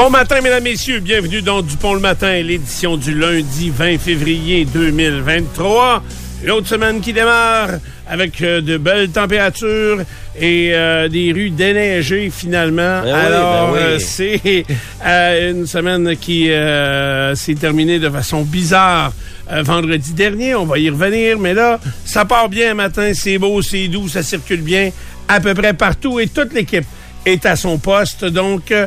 Bon matin, mesdames, messieurs. Bienvenue dans Dupont le matin, l'édition du lundi 20 février 2023. L'autre semaine qui démarre avec euh, de belles températures et euh, des rues déneigées finalement. Ben oui, Alors, ben oui. euh, c'est euh, une semaine qui s'est terminée de façon bizarre vendredi dernier. On va y revenir, mais là, ça part bien matin. C'est beau, c'est doux, ça circule bien à peu près partout et toute l'équipe est à son poste. Donc, euh,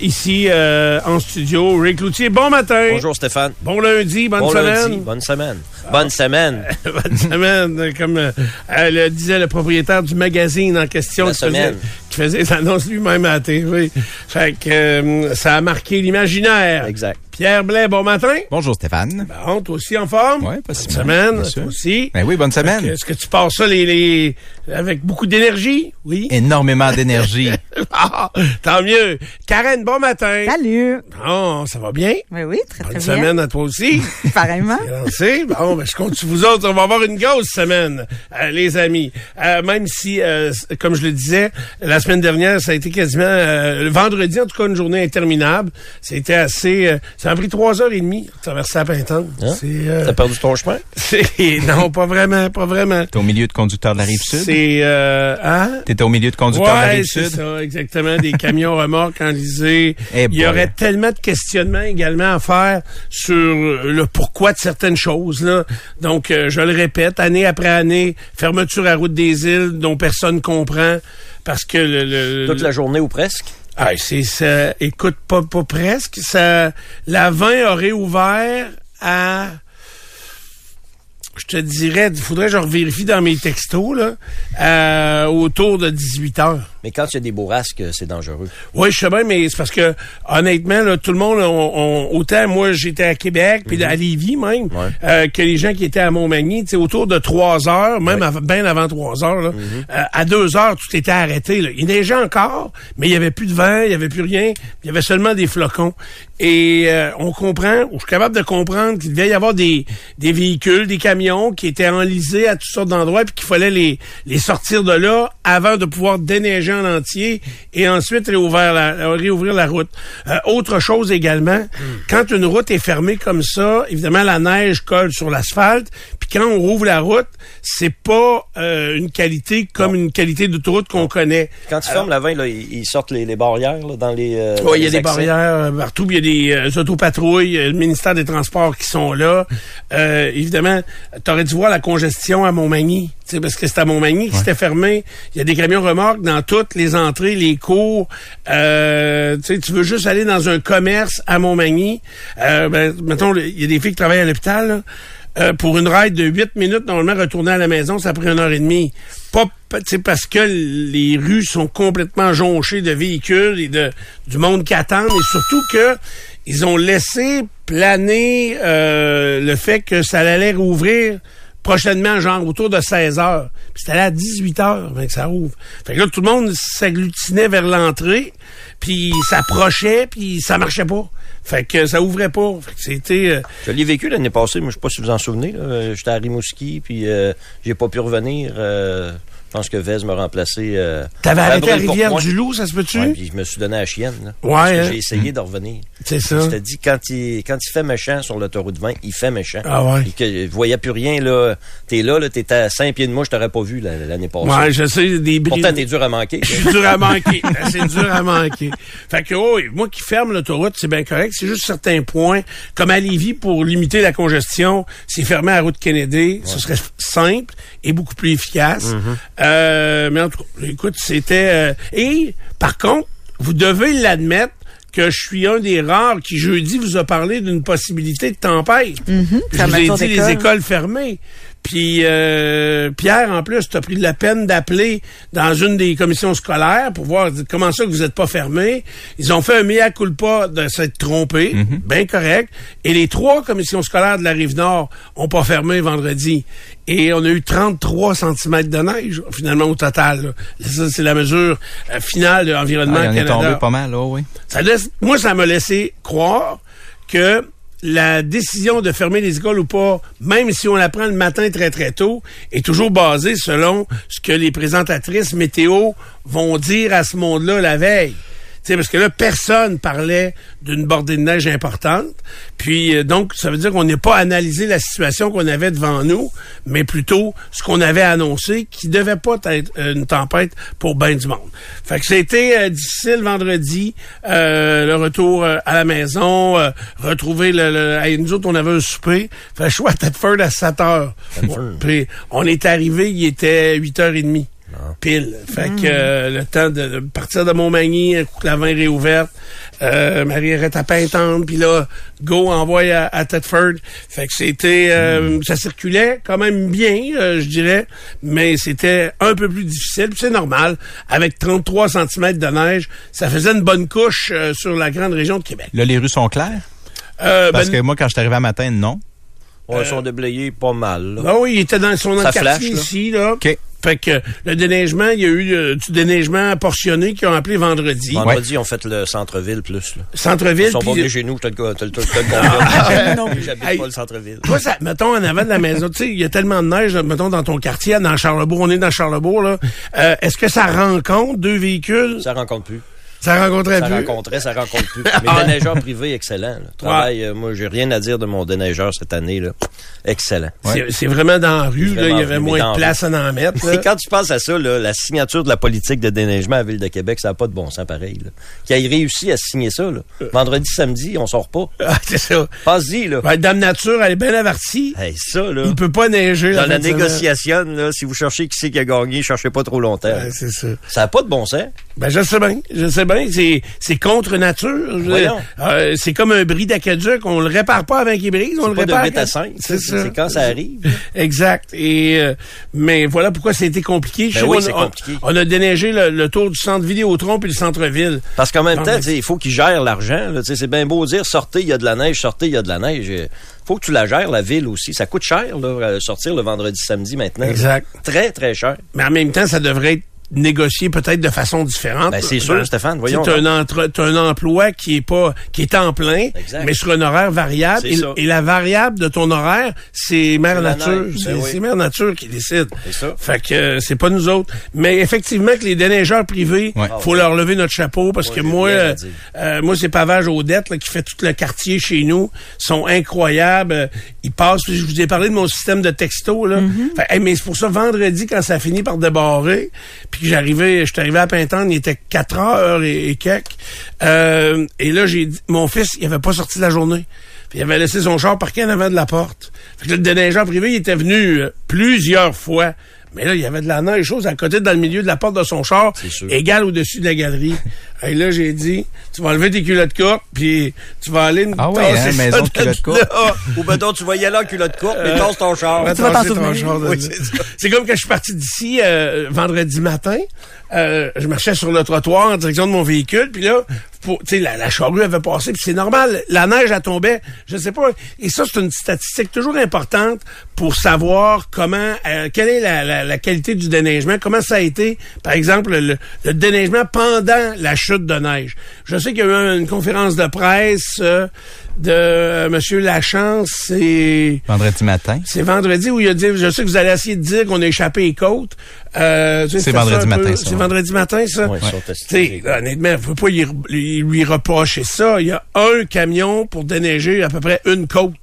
ici, euh, en studio, Rick Loutier, bon matin. Bonjour Stéphane. Bon lundi, bonne bon semaine. lundi, bonne semaine. Bonne semaine. bonne semaine, comme euh, euh, le disait le propriétaire du magazine en question qui faisait, qui faisait les annonces lui-même à la TV. Fait que euh, ça a marqué l'imaginaire. Exact. Pierre Blais, bon matin. Bonjour Stéphane. Bon, toi aussi en forme? Ouais, pas si Bonne semaine, bien toi sûr. aussi. Ben oui, bonne semaine. Est-ce que tu passes ça les, les- avec beaucoup d'énergie? Oui. Énormément d'énergie. Ah, tant mieux. Karen, bon matin. Salut! Bon, ça va bien? Oui, oui, très, Bonne très bien. semaine à toi aussi. Pareillement. Lancé. Bon, ben, je compte sur vous autres. On va avoir une grosse semaine, euh, les amis. Euh, même si, euh, comme je le disais, la semaine dernière, ça a été quasiment, euh, le vendredi, en tout cas, une journée interminable. C'était assez, euh, ça a pris trois heures et demie de traverser la Pintante. Hein? C'est, euh, T'as perdu ton chemin? c'est, non, pas vraiment, pas vraiment. T'es au milieu de conducteurs de la rive sud? C'est, euh, hein? T'étais au milieu de conducteurs de la rive c'est sud? ça, exactement. Des camions remorques enlisés. Eh Il y aurait tellement de questionnements également à faire sur le pourquoi de certaines choses. Là. Donc, euh, je le répète, année après année, fermeture à route des îles dont personne comprend parce que le... le- Toute la journée ou presque? ah, c'est ça. Écoute, pas, pas presque. Ça, la 20 aurait ouvert à. Je te dirais, il faudrait que je revérifie dans mes textos, là, euh, autour de 18 heures. Mais quand il y a des bourrasques, c'est dangereux. Oui, je sais bien, mais c'est parce que, honnêtement, là, tout le monde, on, on- autant moi, j'étais à Québec, puis à Lévis même, Mhm. Ouais. euh, que les gens qui étaient à Montmagny, tu sais, autour de trois heures, même av- bien avant trois heures, là, Mhm. euh, à deux heures, tout était arrêté. Là. Il neigeait encore, mais il y avait plus de vent, il y avait plus rien, il y avait seulement des flocons. Et euh, on comprend, ou je suis capable de comprendre qu'il devait y avoir des, des véhicules, des camions qui étaient enlisés à toutes sortes d'endroits, puis qu'il fallait les, les sortir de là avant de pouvoir déneiger en entier et ensuite réouvrir la, réouvrir la route. Euh, autre chose également, quand une route est fermée comme ça, évidemment la neige colle sur l'asphalte, puis quand on rouvre la route, c'est pas euh, une qualité comme une qualité d'autoroute qu'on connaît. Quand ils ferment la 20, là, ils sortent les, les barrières là, dans les. euh, Oui, il y a des accès. barrières euh, partout, il y a des euh, autopatrouilles, euh, le ministère des Transports qui sont là. Euh, évidemment, tu aurais dû voir la congestion à Montmagny, tu sais, parce que c'est à Montmagny qui s'était fermé. Il y a des camions remorques dans les entrées, les cours. Euh, tu veux juste aller dans un commerce à Montmagny. Euh, ben, mettons, il y a des filles qui travaillent à l'hôpital. Euh, pour une ride de 8 minutes, normalement, retourner à la maison, ça prend une heure et demie. Pas parce que les rues sont complètement jonchées de véhicules et de du monde qui attend, et surtout que ils ont laissé planer le fait que ça allait rouvrir prochainement, genre autour de 16 heures. Puis c'était à 18 heures ben, que ça ouvre. Fait que là, tout le monde s'agglutinait vers l'entrée, puis s'approchait, puis ça marchait pas. Fait que ça ouvrait pas. Fait que c'était... euh, Je l'ai vécu l'année passée, mais je sais pas si vous en souvenez. là. J'étais à Rimouski, puis euh, j'ai pas pu revenir. euh, je pense que Vez m'a remplacé. Euh, T'avais arrêté à. Rivière-du-Loup, ça se peut-tu? Ouais, puis je me suis donné à la chienne. Là, Ouais, parce que hein? J'ai essayé de revenir. C'est ça. Je te dis, quand il, quand il fait méchant sur l'autoroute 20, il fait méchant. Ah ouais. Puis que je voyais plus rien, là. T'es là, là, t'étais à 5 pieds de moi, je t'aurais pas vu la- l'année passée. Ouais, je sais, des bris. Pourtant, t'es dur à manquer. Je suis dur à manquer. c'est dur à manquer. Fait que, oh, et moi qui ferme l'autoroute, c'est bien correct. C'est juste certains points. Comme à Lévis, pour limiter la congestion, c'est fermé à la route Kennedy. Ce serait simple et beaucoup plus efficace. Euh, mais en tout cas, écoute, c'était... euh, et, par contre, vous devez l'admettre que je suis un des rares qui, jeudi, vous a parlé d'une possibilité de tempête. Puis je fermeture vous ai dit les écoles fermées. Puis euh, Pierre, en plus, tu as pris de la peine d'appeler dans une des commissions scolaires pour voir comment ça que vous n'êtes pas fermé. Ils ont fait un mea culpa de s'être trompé, Mhm. bien correct. Et les trois commissions scolaires de la Rive-Nord ont pas fermé vendredi. Et on a eu 33 cm de neige, finalement, au total. là. Ça, c'est la mesure euh, finale de l'Environnement Ah, en est Canada. tombé pas mal, oui. Ça laisse, moi, ça m'a laissé croire que la décision de fermer les écoles ou pas, même si on la prend le matin très très tôt, est toujours basée selon ce que les présentatrices météo vont dire à ce monde-là la veille. Sais, parce que là, personne parlait d'une bordée de neige importante. Puis, euh, donc, ça veut dire qu'on n'est pas analysé la situation qu'on avait devant nous, mais plutôt ce qu'on avait annoncé, qui devait pas être euh, une tempête pour ben du monde. Fait que c'était euh, difficile vendredi, euh, le retour euh, à la maison, euh, retrouver le... le hey, nous autres, on avait un souper. Fait choix à Thetford à 7 heures. Puis, on est arrivé, il était 8h30. Pile. Fait que euh, le temps de, de partir de Montmagny, un coup que la vin réouverte, euh, Marie est à Pintante, puis là, go, envoie à, à Thetford. Fait que c'était... euh, Ça circulait quand même bien, euh, je dirais, mais c'était un peu plus difficile. C'est normal. Avec 33 cm de neige, ça faisait une bonne couche euh, sur la grande région de Québec. Là, les rues sont claires? Euh, Parce ben, que moi, quand je suis arrivé à matin, non. Ouais, ils sont déblayés pas mal. là. Ah oui, il était dans son quartier flash, là. ici, là. OK. Fait que le déneigement, il y a eu euh, du déneigement portionné qu'ils ont appelé vendredi. Vendredi, ont fait le centre-ville plus. Là. Centre-ville. Ils sont pas chez nous, je te J'habite pas le centre-ville. Toi, ça, mettons, en avant de la maison, tu sais, il y a tellement de neige, mettons, dans ton quartier, dans Charlebourg, on est dans Charlebourg, là. Euh, Est-ce que ça rencontre deux véhicules? Ça rencontre plus. Ça rencontrait Ça plus? rencontrait, ça rencontre plus. Mais déneigeur privé, excellent. là. Travail, euh, moi, j'ai rien à dire de mon déneigeur cette année. Là. Excellent. C'est- C'est vraiment dans la rue, là, il y avait moins de la place à en mettre. là. Et quand tu penses à ça, là, la signature de la politique de déneigement à la Ville de Québec, ça n'a pas de bon sens pareil. Là. Qui a réussi à signer ça. Là. Vendredi, samedi, on sort pas. Ah, c'est ça. Passe-y, là. Ben, Dame Nature, elle est bien avertie. Hey, ça, là. Il peut pas neiger. Dans la négociation, là, si vous cherchez qui c'est qui a gagné, cherchez pas trop longtemps. Ouais, c'est ça. Ça n'a pas de bon sens. Ben, je sais bien. Je sais bien. C'est, c'est contre nature. Euh, c'est comme un bris d'aqueduc. On le répare pas avant qu'il brise. On le pas de répare. 8 à quand- 5. C'est ça. C'est quand ça arrive. Exact. Et euh, mais voilà pourquoi c'était compliqué. Ben oui, on, compliqué. On a déneigé le, le tour du centre Vidéotron puis le centre-ville. Parce qu'en même temps, il faut qu'ils gèrent l'argent. C'est bien beau dire sortez, il y a de la neige, sortez, il y a de la neige. Il faut que tu la gères, la ville aussi. Ça coûte cher, là, euh, sortir le vendredi, samedi maintenant. Exact. Très, très cher. Mais en même temps, ça devrait être négocié peut-être de façon différente. Ben, c'est sûr, Stéphane, voyons Tu as donc. un, entre- t'as un emploi qui est pas qui est en plein, Exact. mais sur un horaire variable. C'est Et, la variable de ton horaire, c'est Mère C'est Nature. C'est ben oui. c'est Mère Nature qui décide. C'est ça. Fait que euh, c'est pas nous autres. Mais effectivement que les déneigeurs privés, Ouais. faut leur lever notre chapeau parce que moi, euh, euh, moi c'est Pavage Odette là, qui fait tout le quartier chez nous, sont incroyables. Euh, Ils passent. Je vous ai parlé de mon système de texto là. Fait, hey, mais c'est pour ça vendredi quand ça a fini par débarrer, puis j'arrivais, je suis arrivé à Pintante, il était 4 heures et, quelques. Euh, et là j'ai mon fils, il avait pas sorti de la journée. Il avait laissé son char parqué en avant de la porte. Fait que le déneigeur privé, était venu euh, plusieurs fois. Mais là, il y avait de la neige chose à côté, dans le milieu de la porte de son char, C'est sûr. égale au-dessus de la galerie. Et là, j'ai dit, tu vas enlever tes culottes courtes, puis tu vas aller... Ah oui, hein, maison de culottes courtes. Ou ben donc, tu vas y aller en culotte courte, mais tasse ton char. Tu vas ton char Oui. C'est comme quand je suis parti d'ici euh, vendredi matin, euh, je marchais sur le trottoir en direction de mon véhicule, puis là, pour- la, la charrue avait passé, puis c'est normal, la neige a tombé, je sais pas. Et ça, c'est une statistique toujours importante pour savoir comment, euh, quelle est la, qualité du déneigement, comment ça a été, par exemple, le, le déneigement pendant la chute de neige. Je sais qu'il y a eu une conférence de presse euh, de euh, Monsieur Lachance et Vendredi matin. c'est vendredi où il a dit, je sais que vous allez essayer de dire qu'on a échappé les côtes. Euh, tu sais, C'est vendredi matin, ça, C'est ouais. vendredi matin, ça? Ouais, testés. sais, honnêtement, faut pas y- lui, lui reprocher ça. Il y a un camion pour déneiger à peu près une côte.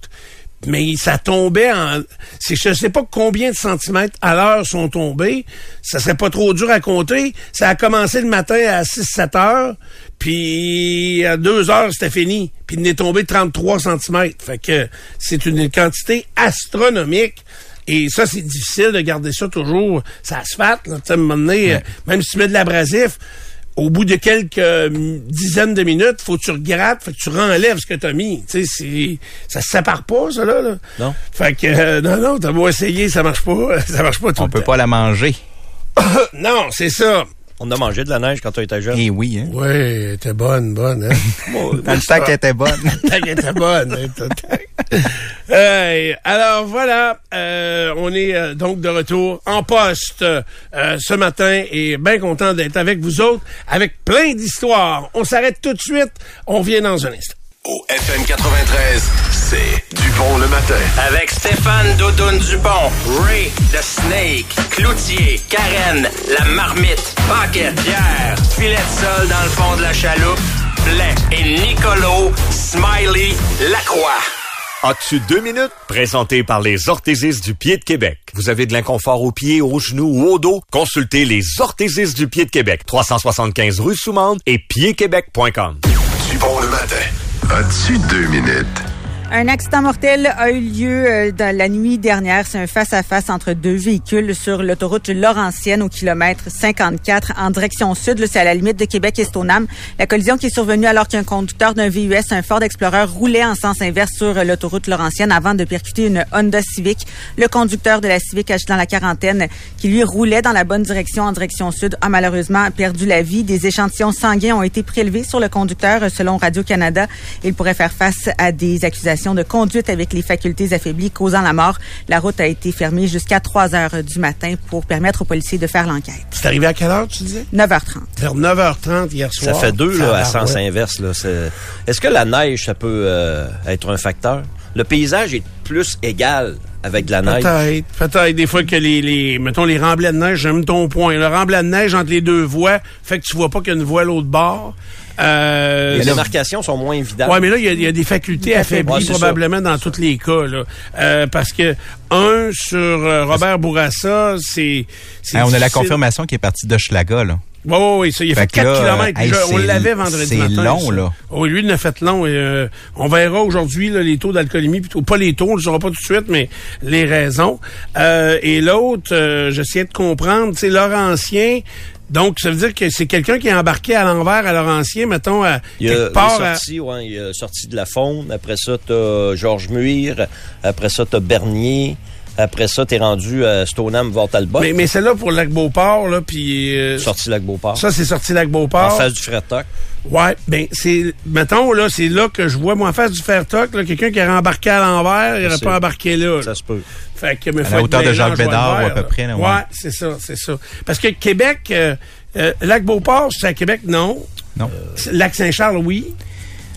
Mais ça tombait en... Je sais pas combien de centimètres à l'heure sont tombés. Ça serait pas trop dur à compter. Ça a commencé le matin à 6-7 heures. Puis à 2 heures, c'était fini. Puis il est tombé 33 centimètres. Fait que c'est une quantité astronomique. Et ça, c'est difficile de garder ça toujours. Ça asphalte, là, tu sais, à un moment donné, euh, même si tu mets de l'abrasif, au bout de quelques euh, dizaines de minutes, faut que tu regrattes, faut que tu renlèves ce que t'as mis. Tu sais, c'est, ça se sépare pas, ça, là. là. Non. Fait que, euh, non, non, t'as beau essayer, ça marche pas. Ça marche pas tout On le peut temps. pas la manger. Non, c'est ça. On a mangé de la neige quand tu étais jeune. Eh oui, hein. Oui, elle était bonne, bonne, hein? Dans le temps qu'elle était bonne. Elle était bonne. hein, Hey, alors voilà, euh, on est euh, donc de retour en poste euh, ce matin et bien content d'être avec vous autres, avec plein d'histoires. On s'arrête tout de suite, on vient dans un instant. Au FM 93, c'est Dupont le matin. Avec Stéphane Doudoune Dupont, Ray, The Snake, Cloutier, Karen, La Marmite, Paquette, Pierre, Filet de sol dans le fond de la chaloupe, Blais et Nicolo, Smiley, Lacroix. As-tu deux minutes? Présenté par les orthésistes du pied de Québec. Vous avez de l'inconfort aux pieds, aux genoux ou au dos? Consultez les orthésistes du pied de Québec. 375 rue Soumande et piedquebec.com. Dupont le matin. As-tu deux minutes? Un accident mortel a eu lieu euh, dans la nuit dernière. C'est un face-à-face entre deux véhicules sur l'autoroute Laurentienne au kilomètre 54 en direction sud. C'est à la limite de Québec et Stoneham. La collision qui est survenue alors qu'un conducteur d'un VUS, un Ford Explorer, roulait en sens inverse sur l'autoroute Laurentienne avant de percuter une Honda Civic. Le conducteur de la Civic âgé dans la quarantaine qui lui roulait dans la bonne direction en direction sud a malheureusement perdu la vie. Des échantillons sanguins ont été prélevés sur le conducteur selon Radio-Canada. Il pourrait faire face à des accusations de conduite avec les facultés affaiblies causant la mort. La route a été fermée jusqu'à 3 heures du matin pour permettre aux policiers de faire l'enquête. C'est arrivé à quelle heure, tu disais? 9h30. Vers 9h30 hier Ça soir. fait deux là, à sens inverse. Là. Est-ce que la neige, ça peut euh, être un facteur? Le paysage est plus égal avec de la neige. Peut-être, peut-être des fois que les, les mettons les remblais de neige, j'aime ton point. Le remblai de neige entre les deux voies fait que tu vois pas qu'il y a une voie à l'autre bord. Euh, Les démarcations sont moins évidentes. Ouais, mais là, il y a- il y, a des facultés affaiblies Ouais, c'est probablement dans tous les cas. Là. Euh, parce que, un, sur euh, Robert Bourassa, c'est... c'est Hein, on a la confirmation qui est partie d'Hochelaga, là. Oui, oui, oui, ça, il a fait, Fait que 4 là, kilomètres. hey, déjà. on c'est- l'avait vendredi c'est matin. long, ça. là. Oui, lui, il en a fait long. Et, euh, on verra aujourd'hui là, les taux d'alcoolémie, plutôt pas les taux, on ne le saura pas tout de suite, mais les raisons. Euh, et l'autre, euh, j'essayais de comprendre, c'est Laurentien. Donc, ça veut dire que c'est quelqu'un qui est embarqué à l'envers à Laurentien, mettons, à Il, a, quelque il part. est à- sorti, ouais, il est sorti de la faune. Après ça, t'as Georges Muir. Après ça, t'as Bernier. Après ça, t'es rendu à Stoneham, Vortalbot. Mais, mais celle-là pour Lac Beauport, là, puis euh, Sorti Lac Beauport. ça, c'est sorti Lac en face du Fretoc. Ouais, ben c'est mettons là, c'est là que je vois moi en face du Fairtalk, là, quelqu'un qui aurait embarqué à l'envers, il aurait C'est- pas embarqué là. là. Ça se peut. Fait que, mais À faut la hauteur de Jacques Bédard, à peu près, là, ouais, ouais. c'est ça, c'est ça. Parce que Québec, euh, euh, Lac Beauport, c'est à Québec, non? Non. Lac Saint-Charles, oui.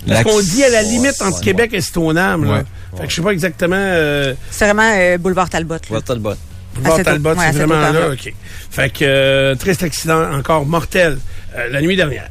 Parce qu'on dit à la limite entre ouais, Québec et Stoneham, là. Fait que je sais pas exactement. Euh, C'est vraiment euh, boulevard Talbot. Boulevard Talbot, ouais, à c'est vraiment là, ok. Fait que euh, triste accident encore mortel euh, la nuit dernière.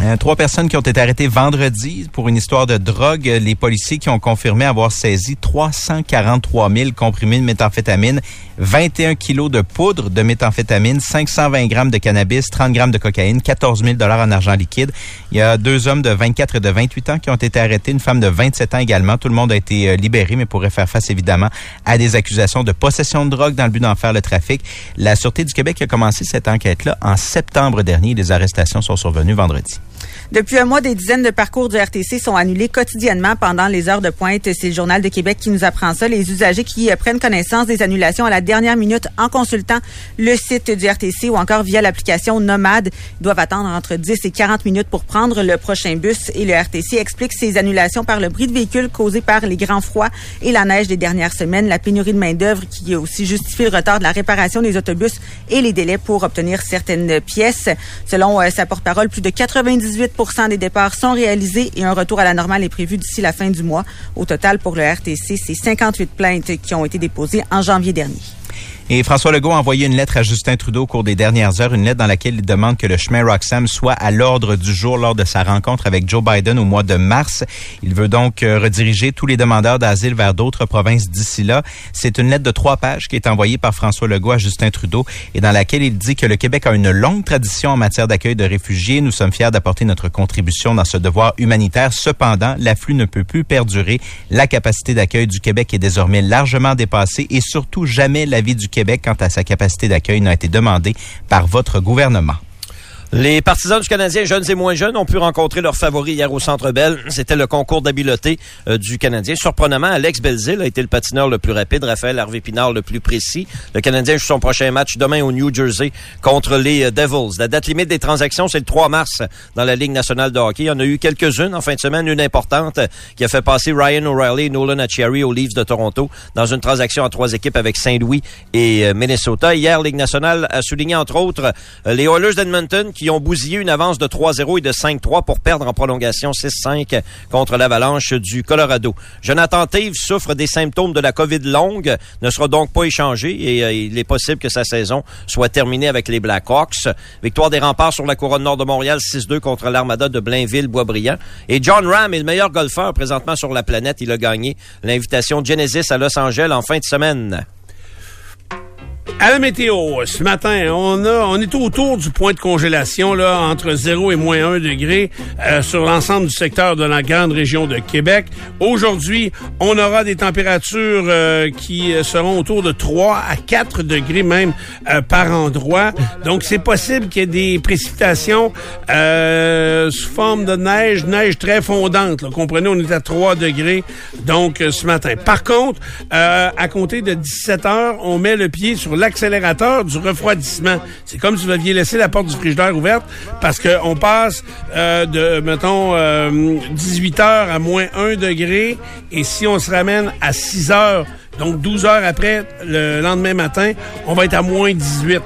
Euh, trois personnes qui ont été arrêtées vendredi pour une histoire de drogue. Les policiers qui ont confirmé avoir saisi 343 000 comprimés de méthamphétamine, 21 kilos de poudre de méthamphétamine, 520 grammes de cannabis, 30 grammes de cocaïne, 14 000 dollars en argent liquide. Il y a deux hommes de 24 et de 28 ans qui ont été arrêtés, une femme de 27 ans également. Tout le monde a été euh, libéré, mais pourrait faire face évidemment à des accusations de possession de drogue dans le but d'en faire le trafic. La Sûreté du Québec a commencé cette enquête-là en septembre dernier. Les arrestations sont survenues vendredi. Depuis un mois, des dizaines de parcours du RTC sont annulés quotidiennement pendant les heures de pointe. C'est le Journal de Québec qui nous apprend ça. Les usagers qui euh, prennent connaissance des annulations à la dernière minute en consultant le site du RTC ou encore via l'application Nomade doivent attendre entre 10 et 40 minutes pour prendre le prochain bus. Et le RTC explique ces annulations par le bris de véhicules causé par les grands froids et la neige des dernières semaines, la pénurie de main-d'œuvre qui aussi justifie le retard de la réparation des autobus et les délais pour obtenir certaines pièces. Selon euh, sa porte-parole, plus de 98 des départs sont réalisés et un retour à la normale est prévu d'ici la fin du mois. Au total, pour le RTC, c'est 58 plaintes qui ont été déposées en janvier dernier. Et François Legault a envoyé une lettre à Justin Trudeau au cours des dernières heures, une lettre dans laquelle il demande que le chemin Roxham soit à l'ordre du jour lors de sa rencontre avec Joe Biden au mois de mars. Il veut donc euh, rediriger tous les demandeurs d'asile vers d'autres provinces d'ici là. C'est une lettre de trois pages qui est envoyée par François Legault à Justin Trudeau et dans laquelle il dit que le Québec a une longue tradition en matière d'accueil de réfugiés. Nous sommes fiers d'apporter notre contribution dans ce devoir humanitaire. Cependant, l'afflux ne peut plus perdurer. La capacité d'accueil du Québec est désormais largement dépassée et surtout jamais l'avis du Québec quant à sa capacité d'accueil n'a été demandé par votre gouvernement. Les partisans du Canadien, jeunes et moins jeunes, ont pu rencontrer leurs favoris hier au Centre Bell. C'était le concours d'habileté euh, du Canadien. Surprenamment, Alex Belzil a été le patineur le plus rapide, Raphaël Harvey-Pinard le plus précis. Le Canadien joue son prochain match demain au New Jersey contre les euh, Devils. La date limite des transactions, c'est le 3 mars dans la Ligue nationale de hockey. Il y en a eu quelques-unes en fin de semaine, une importante euh, qui a fait passer Ryan O'Reilly et Nolan aux Leafs de Toronto dans une transaction à trois équipes avec Saint-Louis et Minnesota. Hier, Ligue nationale a souligné entre autres les Oilers d'Edmonton qui ont bousillé une avance de 3-0 et de 5-3 pour perdre en prolongation 6-5 contre l'Avalanche du Colorado. Jonathan Taves souffre des symptômes de la COVID longue, ne sera donc pas échangé et euh, il est possible que sa saison soit terminée avec les Blackhawks. Victoire des remparts sur la couronne nord de Montréal 6-2 contre l'Armada de Blainville-Boisbriand. Et John Ram est le meilleur golfeur présentement sur la planète. Il a gagné l'invitation Genesis à Los Angeles en fin de semaine. À la météo, ce matin, on a, on est autour du point de congélation, là, entre 0 et moins 1 degré euh, sur l'ensemble du secteur de la grande région de Québec. Aujourd'hui, on aura des températures euh, qui euh, seront autour de 3 à 4 degrés même par endroit. Donc, c'est possible qu'il y ait des précipitations sous forme de neige, neige très fondante. Là. Comprenez, on est à 3 degrés, donc, ce matin. Par contre, à compter de 17 heures, on met le pied sur l'accélérateur du refroidissement. C'est comme si vous aviez laissé la porte du frigidaire ouverte parce qu'on passe euh, de, mettons, 18 euh, heures à moins 1 degré et si on se ramène à 6 heures, donc 12 heures après, le lendemain matin, on va être à moins 18.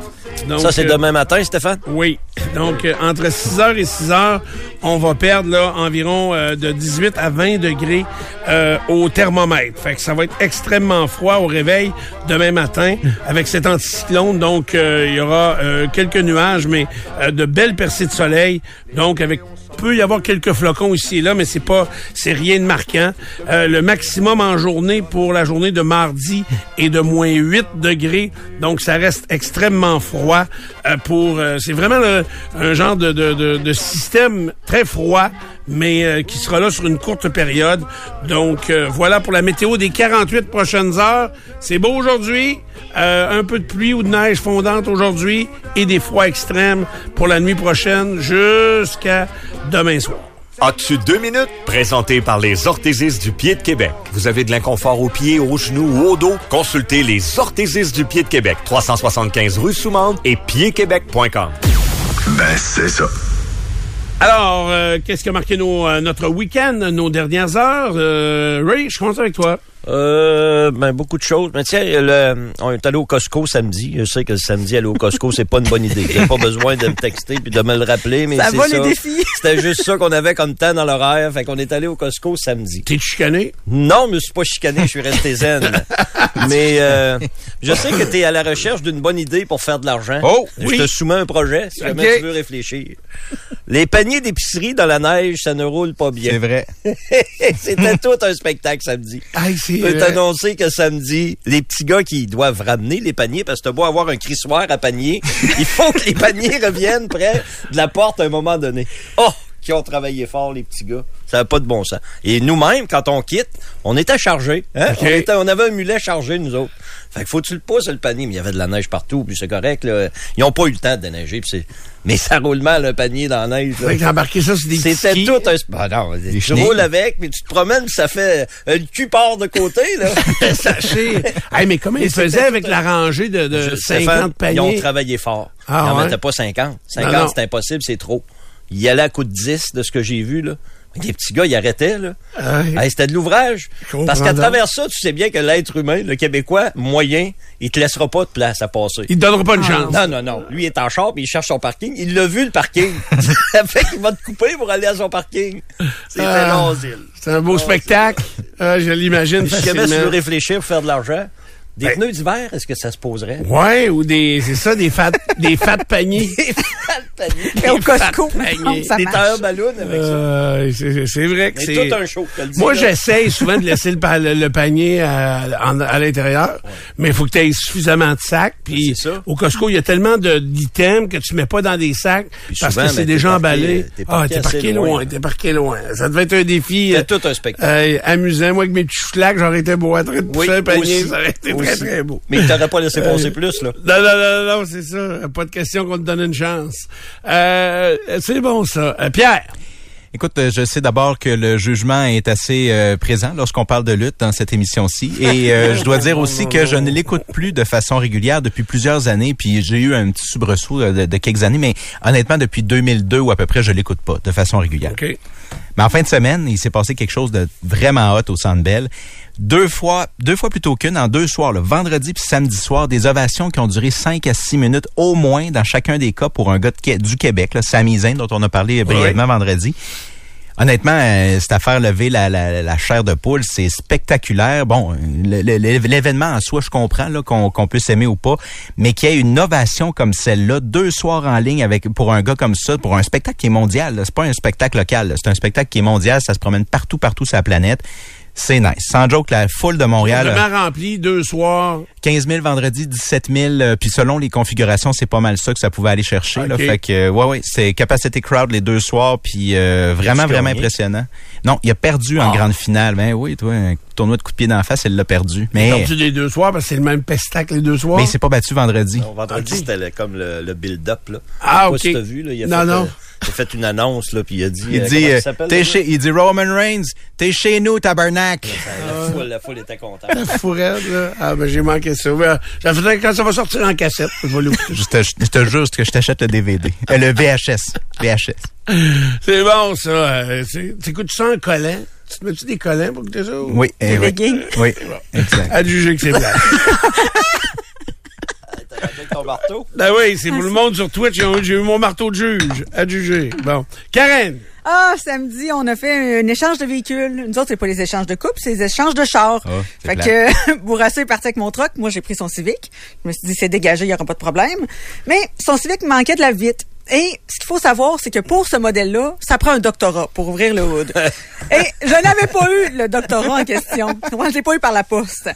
Ça, c'est demain matin, Stéphane? Oui. Donc, euh, entre 6h et 6h, on va perdre là, environ euh, de 18 à 20 degrés euh, au thermomètre. Fait que ça va être extrêmement froid au réveil demain matin avec cet anticyclone. Donc, il y aura quelques nuages, mais de belles percées de soleil. Donc, avec peut y avoir quelques flocons ici et là, mais c'est pas, c'est rien de marquant. Euh, le maximum en journée pour la journée de mardi est de moins 8 degrés, donc ça reste extrêmement froid. Euh, pour, euh, c'est vraiment un genre de, de, de, de, système très froid, mais qui sera là sur une courte période. Donc voilà pour la météo des 48 prochaines heures. C'est beau aujourd'hui. un peu de pluie ou de neige fondante aujourd'hui et des froids extrêmes pour la nuit prochaine jusqu'à demain soir. As-tu deux minutes? Présenté par les orthésistes du pied de Québec. Vous avez de l'inconfort aux pieds, aux genoux ou au dos? Consultez les orthésistes du pied de Québec. 375 rue Soumande et piedquebec.com. Ben, c'est ça. Alors, euh, qu'est-ce qui a marqué nos, euh, notre week-end, nos dernières heures? Euh, Ray, je commence avec toi. Euh, ben, beaucoup de choses. Mais tiens, le, on est allé au Costco samedi. Je sais que le samedi, aller au Costco, c'est pas une bonne idée. J'ai pas besoin de me texter puis de me le rappeler, mais ça c'est va, les défis. C'était juste ça qu'on avait comme temps dans l'horaire. Fait qu'on est allé au Costco samedi. T'es chicané? Non, je me suis pas chicané. Je suis resté zen. mais euh, je sais que t'es à la recherche d'une bonne idée pour faire de l'argent. Oh, Je te soumets un projet si jamais tu veux réfléchir. Les paniers d'épicerie dans la neige, ça ne roule pas bien. C'est vrai. C'était tout un spectacle samedi. Je peux t'annoncer que samedi, les petits gars qui doivent ramener les paniers, parce que t'as beau avoir un crissoir à panier, il faut que les paniers reviennent près de la porte à un moment donné. Oh! Qui ont travaillé fort, les petits gars. Ça n'a pas de bon sens. Et nous-mêmes, quand on quitte, on était chargés. Hein? On, avait un mulet chargé, nous autres. Fait que tu le pousses, le panier. Mais il y avait de la neige partout, puis c'est correct. Là. Ils n'ont pas eu le temps de déneiger, puis. Mais ça roule mal, un panier dans la neige. Là. embarqué ça sur des C'était tout un... Ben non, tu roules avec, puis tu te promènes, puis ça fait... Euh, le cul part de côté, là. Sachez. hey, mais comment ils faisaient avec la rangée de, de 50 paniers? Ils ont travaillé fort. Ah, ils n'en mettaient pas 50. 50, c'est impossible, c'est trop. Il y allait à coup de 10 de ce que j'ai vu, là. Les petits gars, ils arrêtaient, là. c'était de l'ouvrage. Parce qu'à travers ça, tu sais bien que l'être humain, le Québécois moyen, il te laissera pas de place à passer. Il te donnera pas une ah. chance. Non, non, non. Lui, il est en char, puis il cherche son parking. Il l'a vu, le parking. ça fait qu'il va te couper pour aller à son parking. C'est ah, C'est un beau spectacle. Ah, je l'imagine Si jamais tu veux réfléchir pour faire de l'argent, des ben, pneus d'hiver, est-ce que ça se poserait? Ouais, ou des, c'est ça, des fat, des fat paniers. des fat paniers. Des au Costco. Des tailleurs ballons avec ça. Euh, c'est vrai que c'est. tout un show. Moi, j'essaye souvent de laisser le, le, panier à, à l'intérieur, mais il faut que tu aies suffisamment de sacs. Puis au Costco, il y a tellement d'items que tu mets pas dans des sacs parce que c'est ben, déjà emballé. Ah, t'es parqué loin, t'es parqué loin. Ça devait être un défi. C'est tout un spectacle. Euh, amusant. Moi, avec mes petits j'aurais été beau en train de pousser un panier. Ça aurait été très, très beau. Mais il t'aurait pas laissé passer plus, là. Non, non, non, non, c'est ça. Pas de question qu'on te donne une chance. Euh, c'est bon, ça. Euh, Pierre? Écoute, euh, je sais d'abord que le jugement est assez euh, présent lorsqu'on parle de lutte dans cette émission-ci. Et euh, je dois dire aussi que je ne l'écoute plus de façon régulière depuis plusieurs années. Puis j'ai eu un petit soubresaut de, de quelques années. Mais honnêtement, depuis 2002 ou à peu près, je l'écoute pas de façon régulière. OK. Mais en fin de semaine, il s'est passé quelque chose de vraiment hot au Centre Bell. Deux fois, deux fois plutôt qu'une, en deux soirs, le vendredi puis samedi soir, des ovations qui ont duré 5 à 6 minutes au moins dans chacun des cas pour un gars de du Québec, là, Sami Zayn, dont on a parlé brièvement vendredi. Honnêtement, euh, cette affaire lever la, la, la chair de poule, c'est spectaculaire. Bon, l'événement en soi, je comprends là, qu'on qu'on puisse aimer ou pas, mais qu'il y ait une ovation comme celle-là, deux soirs en ligne avec pour un gars comme ça, pour un spectacle qui est mondial. C'est pas un spectacle local, c'est un spectacle qui est mondial. Ça se promène partout, partout sur la planète. C'est nice. Sans joke, la foule de Montréal. euh, Vraiment rempli, deux soirs. 15 000 vendredi, 17 000. euh, puis selon les configurations, c'est pas mal ça que ça pouvait aller chercher. Là, fait que, euh, ouais, ouais, c'est capacity crowd les deux soirs. Puis euh, vraiment, vraiment impressionnant. Non, il a perdu en grande finale. Ben oui, toi, tournoi de coup de pied d'en face, il l'a perdu. Mais, Perdu les deux soirs parce que c'est le même pestacle les deux soirs. mais il s'est pas battu vendredi. Non, vendredi, c'était le- comme le, le build-up. Là. Ah, ok. si vu, là, il a Non, fait, non. euh, il a fait une annonce, là, puis il a dit... Il euh, dit, euh, t'es chez, il dit Roman Reigns, t'es chez nous, tabarnak. La foule, la foule était contente. Fourette, là. Ah, ben, j'ai manqué ça. Ça fait quand ça va sortir en cassette, je vais. Je te, je te jure que je t'achète le DVD. Euh, le VHS. VHS. C'est bon, ça. C'est- T'écoutes ça en collant? Tu te mets-tu des collants pour écouter ça? ou- Oui, eh, oui. leggings? Oui, exact. À juger que c'est plat. Ton marteau? ben oui, c'est pour le monde sur Twitch. J'ai eu- mon marteau de juge. À juger. Bon. Karen. Ah, samedi, on a fait un échange de véhicules. Nous autres, c'est pas les échanges de couple, c'est les échanges de chars. Ah, fait que Bourassa est parti avec mon truck. Moi, j'ai pris son Civic. Je me suis dit, c'est dégagé, il y aura pas de problème. Mais son Civic manquait de la vitre. Et ce qu'il faut savoir, c'est que pour ce modèle-là, ça prend un doctorat pour ouvrir le hood. Et je n'avais pas eu le doctorat en question. Moi, je l'ai pas eu par la poste.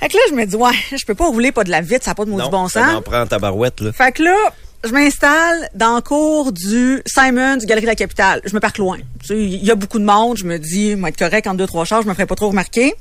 Fait que là, je me dis, ouais, je peux pas rouler pas de la vitre, ça n'a pas de maudit Non, bon ça sens. en prend ta barouette, là. Fait que là, je m'installe dans le cours du Simon du Galerie de la Capitale. Je me parque loin. Il y a beaucoup de monde. Je me dis, moi être correct en deux, trois chars, je me ferai pas trop remarquer.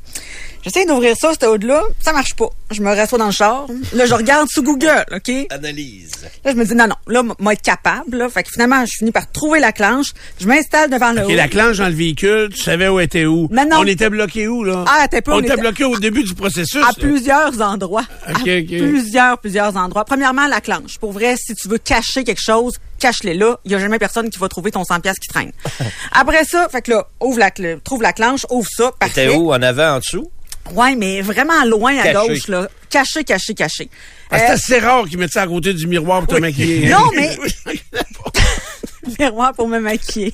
J'essaie d'ouvrir ça, cette hood-là. Ça marche pas. Je me rassois dans le char. Là, je regarde sous Google, OK? Analyse. Là, je me dis, non, non, là, moi être capable, là. Fait que finalement, je finis par trouver la clenche. Je m'installe devant le OK, hood. la clenche dans le véhicule, tu savais où était où. Mais non. On était bloqué où, là? Ah, t'es pas, on, on était bloqué au début du processus. À là. plusieurs endroits. Ok, à ok. plusieurs, plusieurs endroits. Premièrement, la clenche. Pour vrai, si tu veux cacher quelque chose, cache-les là. Il y a jamais personne qui va trouver ton 100 pièces qui traîne. Après ça, fait que là, ouvre la, cl- trouve la clenche, ouvre ça, parfait. T'es où? En avant, en dessous? Ouais, mais vraiment loin à Caché. gauche, là. Caché, caché, caché. Ah, c'est Euh, assez rare qu'ils mettent ça à côté du miroir pour te maquiller. Non, mais- miroir pour me maquiller.